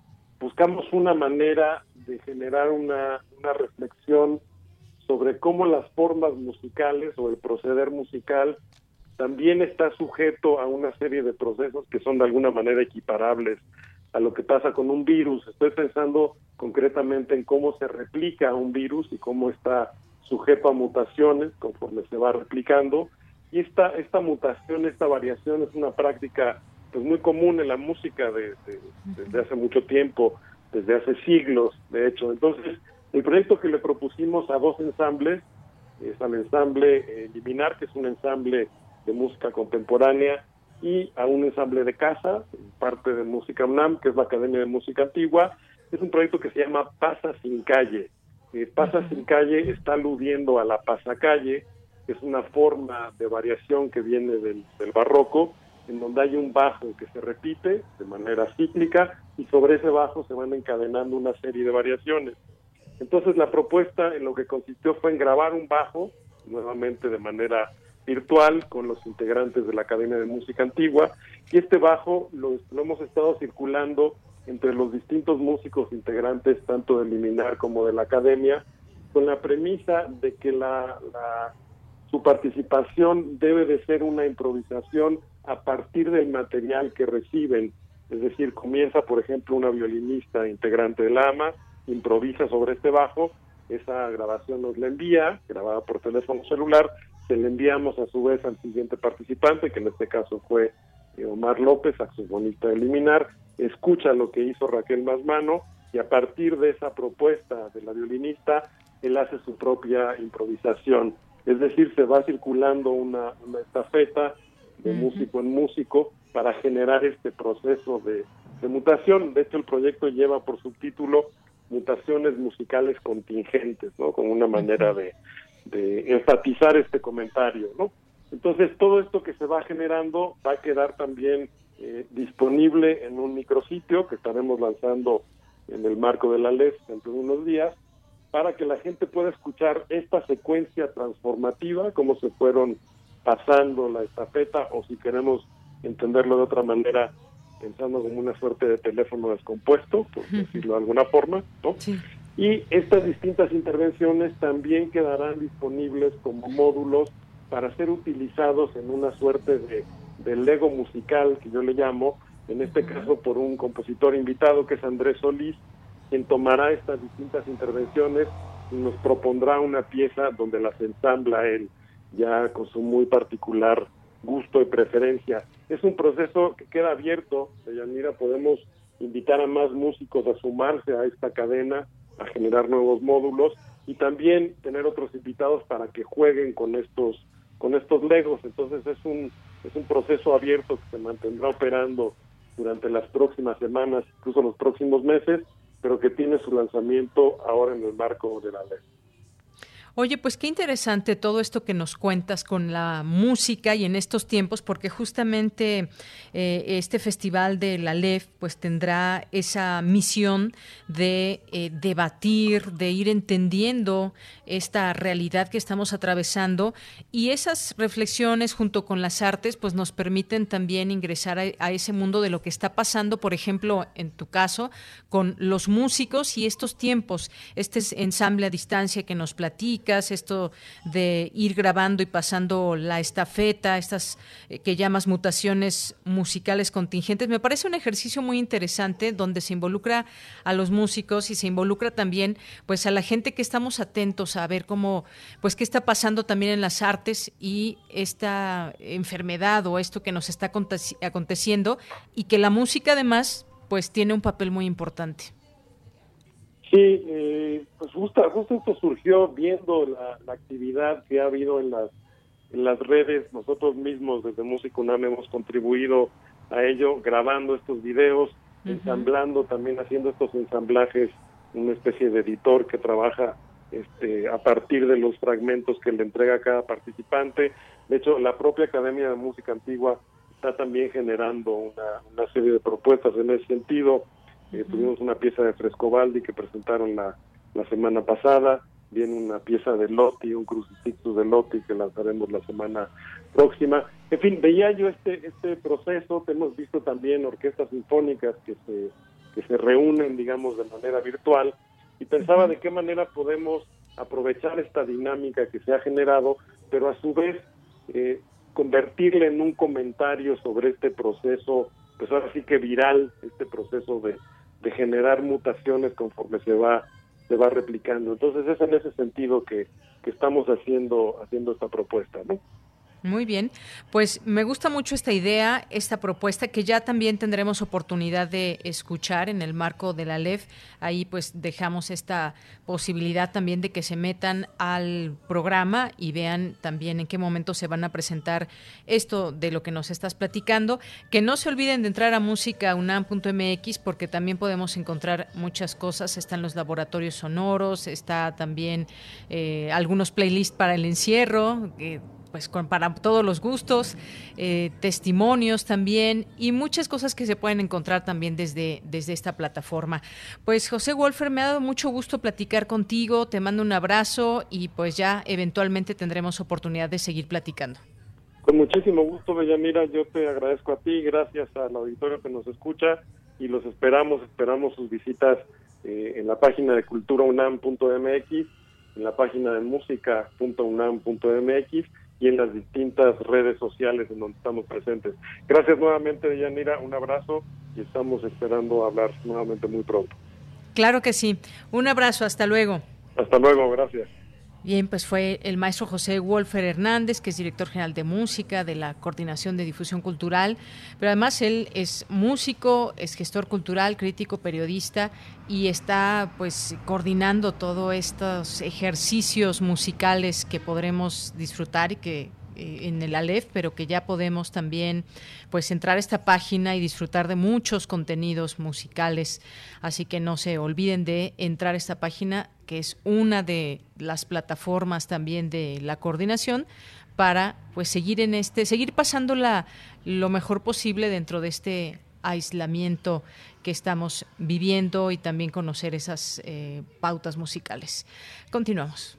buscamos una manera de generar una, una reflexión sobre cómo las formas musicales o el proceder musical también está sujeto a una serie de procesos que son de alguna manera equiparables a lo que pasa con un virus. Estoy pensando concretamente en cómo se replica un virus y cómo está sujeto a mutaciones conforme se va replicando. Y esta, esta mutación, esta variación es una práctica pues muy común en la música desde hace mucho tiempo, desde hace siglos, de hecho. Entonces, el proyecto que le propusimos a dos ensambles es al ensamble eh, Liminar, que es un ensamble de música contemporánea, y a un ensamble de casa, parte de Música UNAM, que es la Academia de Música Antigua. Es un proyecto que se llama Pasa sin Calle. Eh, pasa sin calle está aludiendo a la pasacalle, que es una forma de variación que viene del, del barroco, en donde hay un bajo que se repite de manera cíclica y sobre ese bajo se van encadenando una serie de variaciones. Entonces la propuesta en lo que consistió fue en grabar un bajo, nuevamente de manera virtual, con los integrantes de la Academia de Música Antigua, y este bajo lo, lo hemos estado circulando entre los distintos músicos integrantes, tanto del Liminar como de la Academia, con la premisa de que la, su participación debe de ser una improvisación a partir del material que reciben. Es decir, comienza, por ejemplo, una violinista integrante del AMA, improvisa sobre este bajo, esa grabación nos la envía, grabada por teléfono celular, se le enviamos a su vez al siguiente participante, que en este caso fue eh, Omar López, saxofonista de Liminar, escucha lo que hizo Raquel Masmano y a partir de esa propuesta de la violinista, él hace su propia improvisación. Es decir, se va circulando una, estafeta de músico en músico para generar este proceso de, mutación. De hecho, el proyecto lleva por subtítulo Mutaciones musicales contingentes, ¿no? Como una manera de, de enfatizar este comentario, ¿no? Entonces, todo esto que se va generando va a quedar también eh, disponible en un micrositio que estaremos lanzando en el marco de la LES dentro de unos días, para que la gente pueda escuchar esta secuencia transformativa, cómo se fueron pasando la estafeta, o si queremos entenderlo de otra manera, pensando como una suerte de teléfono descompuesto, por decirlo de alguna forma, ¿no? Y estas distintas intervenciones también quedarán disponibles como módulos para ser utilizados en una suerte de del Lego musical, que yo le llamo, en este caso por un compositor invitado que es Andrés Solís, quien tomará estas distintas intervenciones y nos propondrá una pieza donde las ensambla él, ya con su muy particular gusto y preferencia. Es un proceso que queda abierto, Yanira, podemos invitar a más músicos a sumarse a esta cadena, a generar nuevos módulos y también tener otros invitados para que jueguen con estos con estos legos. Entonces es un es un proceso abierto que se mantendrá operando durante las próximas semanas, incluso los próximos meses, pero que tiene su lanzamiento ahora en el marco de la ley. Oye, pues qué interesante todo esto que nos cuentas con la música y en estos tiempos, porque justamente eh, este festival de la LEF pues tendrá esa misión de eh, debatir, de ir entendiendo esta realidad que estamos atravesando. Y esas reflexiones junto con las artes pues nos permiten también ingresar a, a ese mundo de lo que está pasando, por ejemplo, en tu caso, con los músicos y estos tiempos, este ensamble a distancia que nos platica esto de ir grabando y pasando la estafeta, estas eh, que llamas mutaciones musicales contingentes, me parece un ejercicio muy interesante donde se involucra a los músicos y se involucra también pues a la gente que estamos atentos a ver cómo pues qué está pasando también en las artes y esta enfermedad o esto que nos está aconteciendo y que la música además pues tiene un papel muy importante. Sí, eh, pues justo, justo esto surgió viendo la, la, actividad que ha habido en las, en las redes. Nosotros mismos desde Música UNAM hemos contribuido a ello, grabando estos videos, ensamblando, también haciendo estos ensamblajes, una especie de editor que trabaja este, a partir de los fragmentos que le entrega cada participante. De hecho, la propia Academia de Música Antigua está también generando una, una serie de propuestas en ese sentido. Eh, tuvimos una pieza de Frescobaldi que presentaron la, la semana pasada, viene una pieza de Lotti, un crucifijo de Lotti que lanzaremos la semana próxima. En fin, veía yo este este proceso, hemos visto también orquestas sinfónicas que se que se reúnen, digamos, de manera virtual y pensaba de qué manera podemos aprovechar esta dinámica que se ha generado, pero a su vez eh, convertirle en un comentario sobre este proceso, pues ahora sí que viral, este proceso de, de generar mutaciones conforme se va se va replicando. Entonces es en ese sentido que, que estamos haciendo haciendo esta propuesta, ¿no? Muy bien, pues me gusta mucho esta idea, esta propuesta que ya también tendremos oportunidad de escuchar en el marco de la LEF. Ahí pues dejamos esta posibilidad también de que se metan al programa y vean también en qué momento se van a presentar esto de lo que nos estás platicando. Que no se olviden de entrar a músicaunam.mx porque también podemos encontrar muchas cosas. Están los laboratorios sonoros, está también eh, algunos playlists para el encierro. Eh, pues para todos los gustos, eh, testimonios también y muchas cosas que se pueden encontrar también desde, desde esta plataforma. Pues José Wolfer, me ha dado mucho gusto platicar contigo, te mando un abrazo y pues ya eventualmente tendremos oportunidad de seguir platicando. Con muchísimo gusto, Bellamira, yo te agradezco a ti, gracias al auditorio que nos escucha y los esperamos, esperamos sus visitas eh, en la página de culturaunam.mx, en la página de música.unam.mx y en las distintas redes sociales en donde estamos presentes. Gracias nuevamente, Yanira, un abrazo y estamos esperando hablar nuevamente muy pronto. Claro que sí. Un abrazo, hasta luego. Hasta luego, gracias. Bien, pues fue el maestro José Wolfer Hernández, que es director general de música de la Coordinación de Difusión Cultural, pero además él es músico, es gestor cultural, crítico, periodista y está pues coordinando todos estos ejercicios musicales que podremos disfrutar y que en el Aleph, pero que ya podemos también pues entrar a esta página y disfrutar de muchos contenidos musicales. Así que no se olviden de entrar a esta página, que es una de las plataformas también de la coordinación para pues seguir en este, seguir pasándola lo mejor posible dentro de este aislamiento que estamos viviendo y también conocer esas eh, pautas musicales. Continuamos.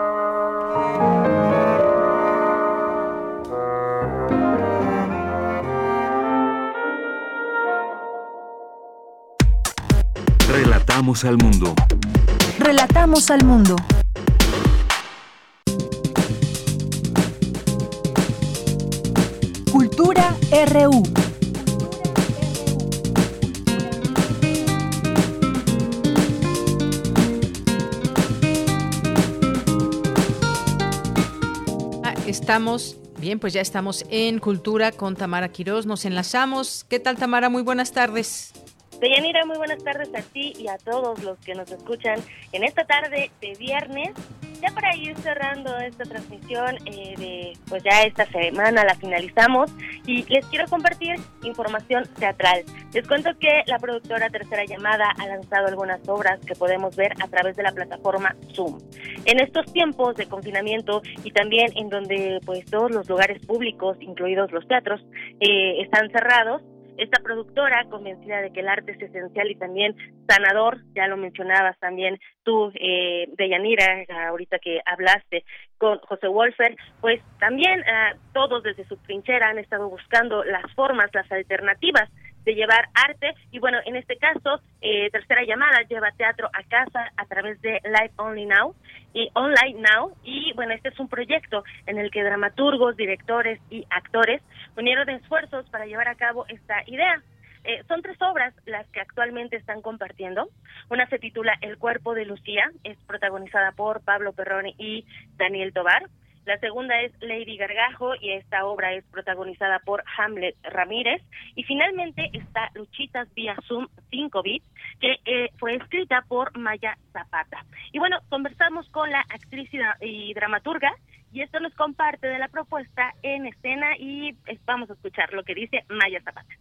Relatamos al mundo. Relatamos al mundo. Cultura RU. Ah, Estamos, bien, pues ya estamos en Cultura con Tamara Quirós. Nos enlazamos. ¿Qué tal, Tamara? Muy buenas tardes. Deyanira, muy buenas tardes a ti y a todos los que nos escuchan en esta tarde de viernes. Ya para ir cerrando esta transmisión eh, de, pues ya esta semana la finalizamos y les quiero compartir información teatral. Les cuento que la productora Tercera Llamada ha lanzado algunas obras que podemos ver a través de la plataforma Zoom. En estos tiempos de confinamiento y también en donde pues todos los lugares públicos, incluidos los teatros, eh, están cerrados, esta productora, convencida de que el arte es esencial y también sanador, ya lo mencionabas también tú, eh, Deyanira, ahorita que hablaste con José Wolfer, pues también eh, todos desde su trinchera han estado buscando las formas, las alternativas de llevar arte y bueno, en este caso, eh, tercera llamada lleva teatro a casa a través de Live Only Now y Online Now y bueno, este es un proyecto en el que dramaturgos, directores y actores unieron esfuerzos para llevar a cabo esta idea. Eh, son tres obras las que actualmente están compartiendo. Una se titula El cuerpo de Lucía, es protagonizada por Pablo Perroni y Daniel Tobar. La segunda es Lady Gargajo y esta obra es protagonizada por Hamlet Ramírez. Y finalmente está Luchitas vía Zoom 5 bits, que eh, fue escrita por Maya Zapata. Y bueno, conversamos con la actriz y, dramaturga y esto nos comparte de la propuesta en escena y vamos a escuchar lo que dice Maya Zapata.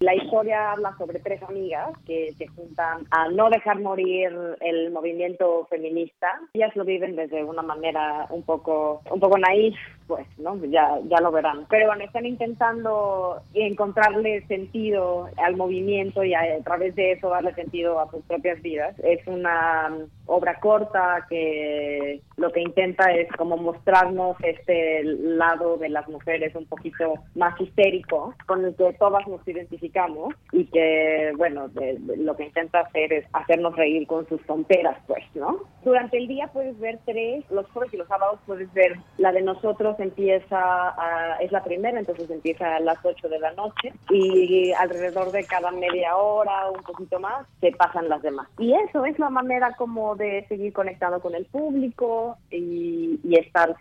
La historia habla sobre tres amigas que se juntan a no dejar morir el movimiento feminista. Ellas lo viven desde una manera un poco, un poco naif, pues, ¿no? Ya, ya lo verán. Pero bueno, están intentando encontrarle sentido al movimiento y a, través de eso darle sentido a sus propias vidas. Es una obra corta que lo que intenta es como mostrarnos este lado de las mujeres un poquito más histérico, con el que todas nos identificamos y que, bueno, lo que intenta hacer es hacernos reír con sus tonteras, pues, ¿no? Durante el día puedes ver tres, los jueves y los sábados puedes ver la de nosotros empieza, es la primera, entonces empieza a las 8 de la noche y alrededor de cada media hora, un poquito más, se pasan las demás. Y eso es la manera como de seguir conectado con el público y, y estar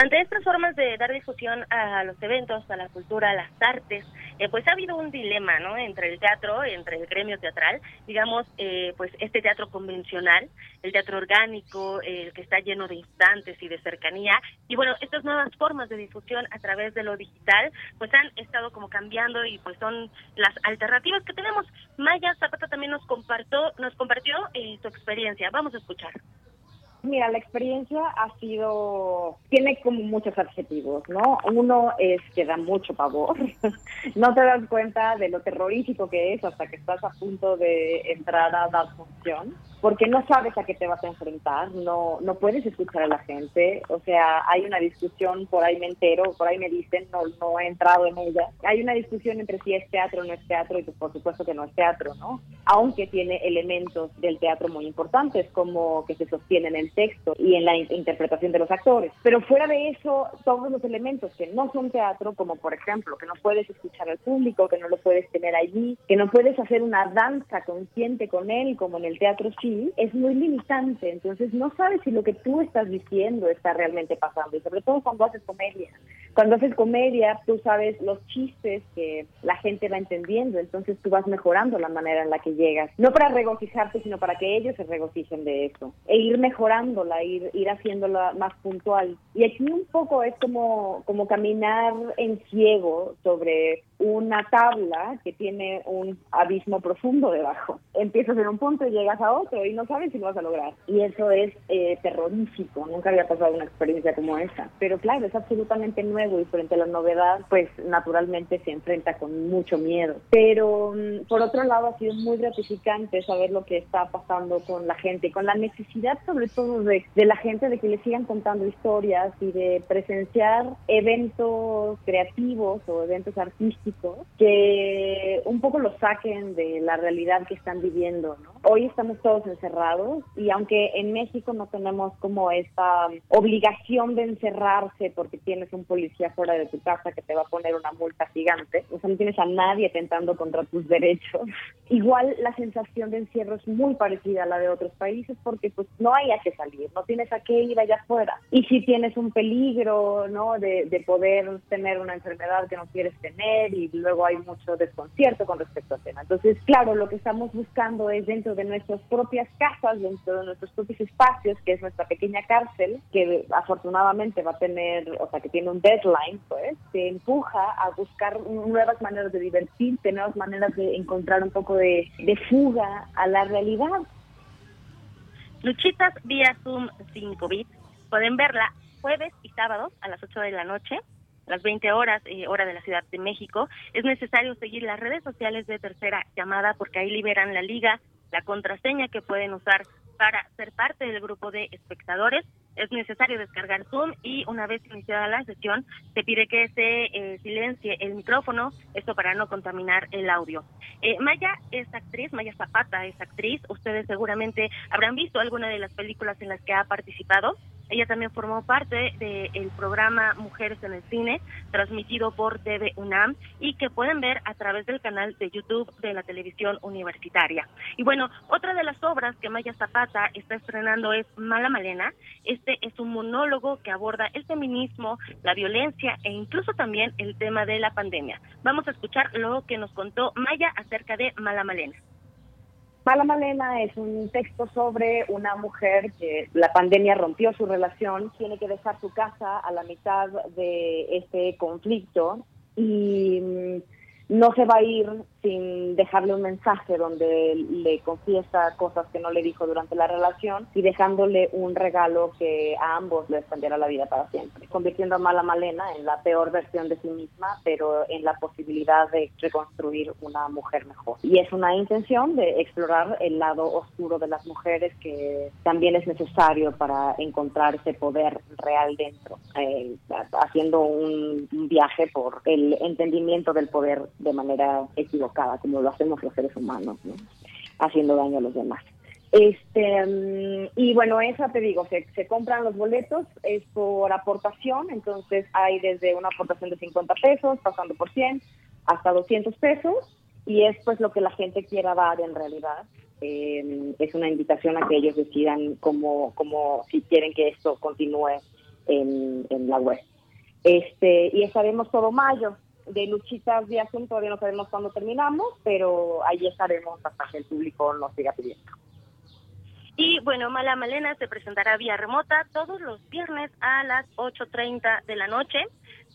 ante estas formas de dar difusión a los eventos, a la cultura, a las artes, eh, pues ha habido un dilema, ¿no? Entre el teatro, entre el gremio teatral, digamos, eh, pues este teatro convencional, el teatro orgánico, el que está lleno de instantes y de cercanía, y bueno, estas nuevas formas de difusión a través de lo digital, pues han estado como cambiando y pues son las alternativas que tenemos. Maya Zapata también nos compartió, nos compartió eh, su experiencia. Vamos a escuchar. Mira, la experiencia ha sido, tiene como muchos adjetivos, ¿no? Uno es que da mucho pavor, [LAUGHS] no te das cuenta de lo terrorífico que es hasta que estás a punto de entrar a dar función porque no sabes a qué te vas a enfrentar, no, no puedes escuchar a la gente, o sea, hay una discusión, por ahí me entero, por ahí me dicen, no, no he entrado en ella, hay una discusión entre si es teatro o no es teatro, y pues por supuesto que no es teatro, ¿no? Aunque tiene elementos del teatro muy importantes, como que se sostienen en texto y en la interpretación de los actores. Pero fuera de eso, todos los elementos que no son teatro, como por ejemplo, que no puedes escuchar al público, que no lo puedes tener allí, que no puedes hacer una danza consciente con él, como en el teatro sí, es muy limitante. Entonces no sabes si lo que tú estás diciendo está realmente pasando. Y sobre todo cuando haces comedia. Cuando haces comedia, tú sabes los chistes que la gente va entendiendo. Entonces tú vas mejorando la manera en la que llegas. No para regocijarte, sino para que ellos se regocijen de eso. E ir mejorándola, ir, ir haciéndola más puntual. Y aquí un poco es como, como caminar en ciego sobre una tabla que tiene un abismo profundo debajo. Empiezas en un punto y llegas a otro y no sabes si lo vas a lograr. Y eso es eh, terrorífico. Nunca había pasado una experiencia como esa. Pero claro, es absolutamente nuevo y frente a la novedad, pues naturalmente se enfrenta con mucho miedo. Pero mm, por otro lado, ha sido muy gratificante saber lo que está pasando con la gente, con la necesidad sobre todo de, de la gente de que le sigan contando historias y de presenciar eventos creativos o eventos artísticos que un poco lo saquen de la realidad que están viviendo. Hoy estamos todos encerrados y aunque en México no tenemos como esta obligación de encerrarse porque tienes un policía fuera de tu casa que te va a poner una multa gigante, o sea, no tienes a nadie atentando contra tus derechos, [LAUGHS] igual la sensación de encierro es muy parecida a la de otros países porque pues no hay a qué salir, no tienes a qué ir allá afuera. Y si tienes un peligro, ¿no? De, de poder tener una enfermedad que no quieres tener y luego hay mucho desconcierto con respecto al tema. Entonces, claro, lo que estamos buscando es dentro de nuestras propias casas, dentro de nuestros propios espacios, que es nuestra pequeña cárcel, que afortunadamente va a tener, o sea, que tiene un deadline, pues, te empuja a buscar nuevas maneras de divertirte, nuevas maneras de encontrar un poco de, de fuga a la realidad. Luchitas vía Zoom 5 bits. Pueden verla jueves y sábados a las 8 de la noche las 20 horas, eh, hora de la Ciudad de México, es necesario seguir las redes sociales de Tercera Llamada porque ahí liberan la liga, la contraseña que pueden usar para ser parte del grupo de espectadores. es necesario descargar Zoom y una vez iniciada la sesión se pide que se eh, silencie el micrófono, esto para no contaminar el audio. Eh, Maya es actriz, Maya Zapata es actriz, ustedes seguramente habrán visto alguna de las películas en las que ha participado. Ella también formó parte del programa Mujeres en el Cine, transmitido por TV UNAM y que pueden ver a través del canal de YouTube de la televisión universitaria. Y bueno, otra de las obras que Maya Zapata está estrenando es Mala Malena. Este es un monólogo que aborda el feminismo, la violencia e incluso también el tema de la pandemia. Vamos a escuchar lo que nos contó Maya acerca de Mala Malena. Mala Malena es un texto sobre una mujer que la pandemia rompió su relación, tiene que dejar su casa a la mitad de este conflicto y mm, no se va a ir sin dejarle un mensaje donde le confiesa cosas que no le dijo durante la relación y dejándole un regalo que a ambos le extenderá la vida para siempre, convirtiendo a Mala Malena en la peor versión de sí misma, pero en la posibilidad de reconstruir una mujer mejor. Y es una intención de explorar el lado oscuro de las mujeres que también es necesario para encontrar ese poder real dentro, eh, haciendo un viaje por el entendimiento del poder de manera equivocada como lo hacemos los seres humanos, haciendo daño a los demás. Este mm, y bueno, esa te digo, se, se compran los boletos, es por aportación, entonces hay desde una aportación de 50 pesos, pasando por 100, hasta 200 pesos, y es pues lo que la gente quiera dar en realidad. Eh, es una invitación a que ellos decidan cómo, cómo si quieren que esto continúe en, en la web. Este, y estaremos todo mayo, de luchitas de asunto todavía no sabemos cuándo terminamos, pero ahí estaremos hasta que el público nos siga pidiendo. Y bueno, Mala Malena se presentará vía remota todos los viernes a las 8.30 de la noche.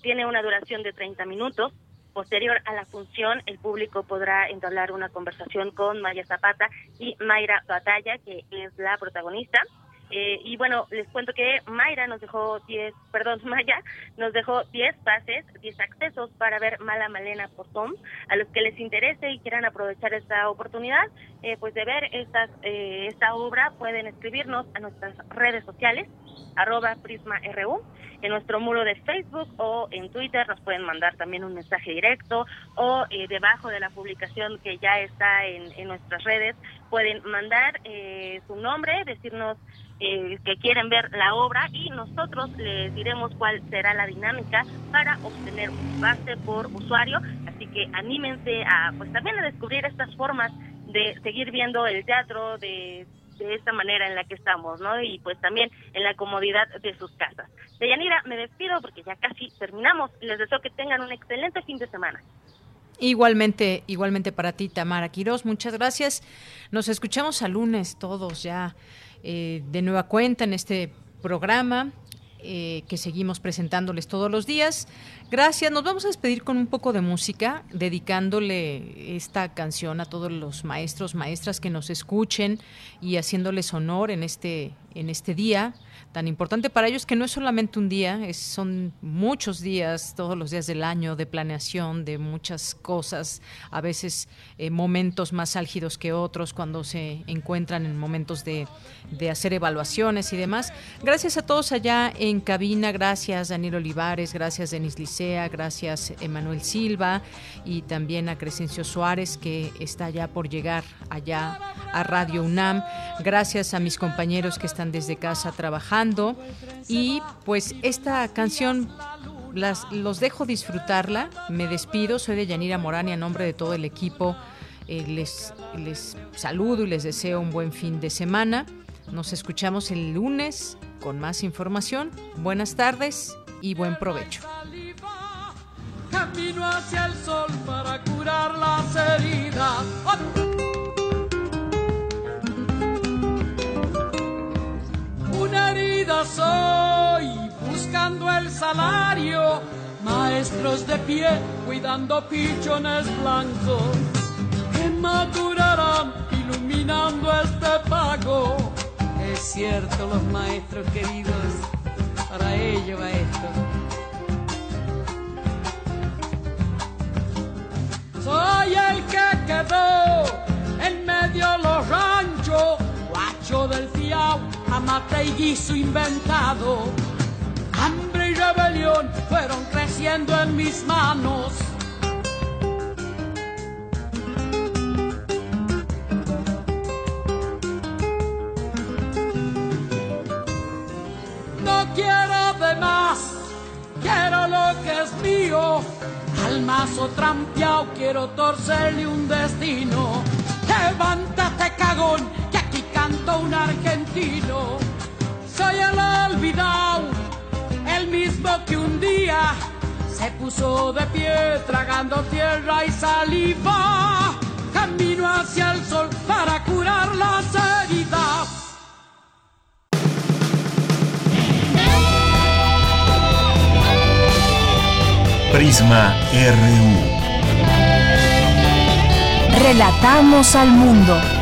Tiene una duración de 30 minutos. Posterior a la función, el público podrá entablar una conversación con Maya Zapata y Mayra Batalla, que es la protagonista. Eh, y bueno, les cuento que Mayra nos dejó 10, perdón, [LAUGHS] Maya nos dejó 10 pases, 10 accesos para ver Mala Malena por Tom. A los que les interese y quieran aprovechar esta oportunidad, eh, pues de ver estas, eh, esta obra, pueden escribirnos a nuestras redes sociales, arroba PrismaRU, en nuestro muro de Facebook o en Twitter nos pueden mandar también un mensaje directo o debajo de la publicación que ya está en, nuestras redes pueden mandar su nombre, decirnos eh, que quieren ver la obra y nosotros les diremos cuál será la dinámica para obtener un base por usuario. Así que anímense a, pues también a descubrir estas formas de seguir viendo el teatro de, de esta manera en la que estamos, ¿no? Y pues también en la comodidad de sus casas. Deyanira, me despido porque ya casi terminamos. Les deseo que tengan un excelente fin de semana. Igualmente, igualmente para ti, Tamara Quirós, muchas gracias. Nos escuchamos al lunes todos ya eh, de nueva cuenta en este programa eh, que seguimos presentándoles todos los días. Gracias. Nos vamos a despedir con un poco de música, dedicándole esta canción a todos los maestros, maestras que nos escuchen y haciéndoles honor en este, en este día tan importante para ellos que no es solamente un día, son muchos días, todos los días del año de planeación, de muchas cosas, a veces eh, momentos más álgidos que otros cuando se encuentran en momentos de, de, hacer evaluaciones y demás. Gracias a todos allá en cabina, gracias Daniel Olivares, gracias Denis Licea, gracias Emanuel Silva y también a Crescencio Suárez que está ya por llegar allá a Radio UNAM. Gracias a mis compañeros que están desde casa trabajando y pues esta canción las, los dejo disfrutarla. Me despido, soy de Yanira Morán y a nombre de todo el equipo eh, les, les saludo y les deseo un buen fin de semana. Nos escuchamos el lunes con más información. Buenas tardes y buen provecho. Soy, buscando el salario, maestros de pie, cuidando pichones blancos, que madurarán iluminando este pago. Es cierto, los maestros queridos, para ello va esto. Soy el que quedó en medio de los ranchos, guacho del fiao mate y guiso inventado. Hambre y rebelión fueron creciendo en mis manos. No quiero de más, quiero lo que es mío. Al mazo trampeado quiero torcerle un destino. Levántate cagón, canto un argentino. Soy el olvidado, el mismo que un día se puso de pie tragando tierra y saliva. Camino hacia el sol para curar las heridas. Prisma RU. Relatamos al mundo.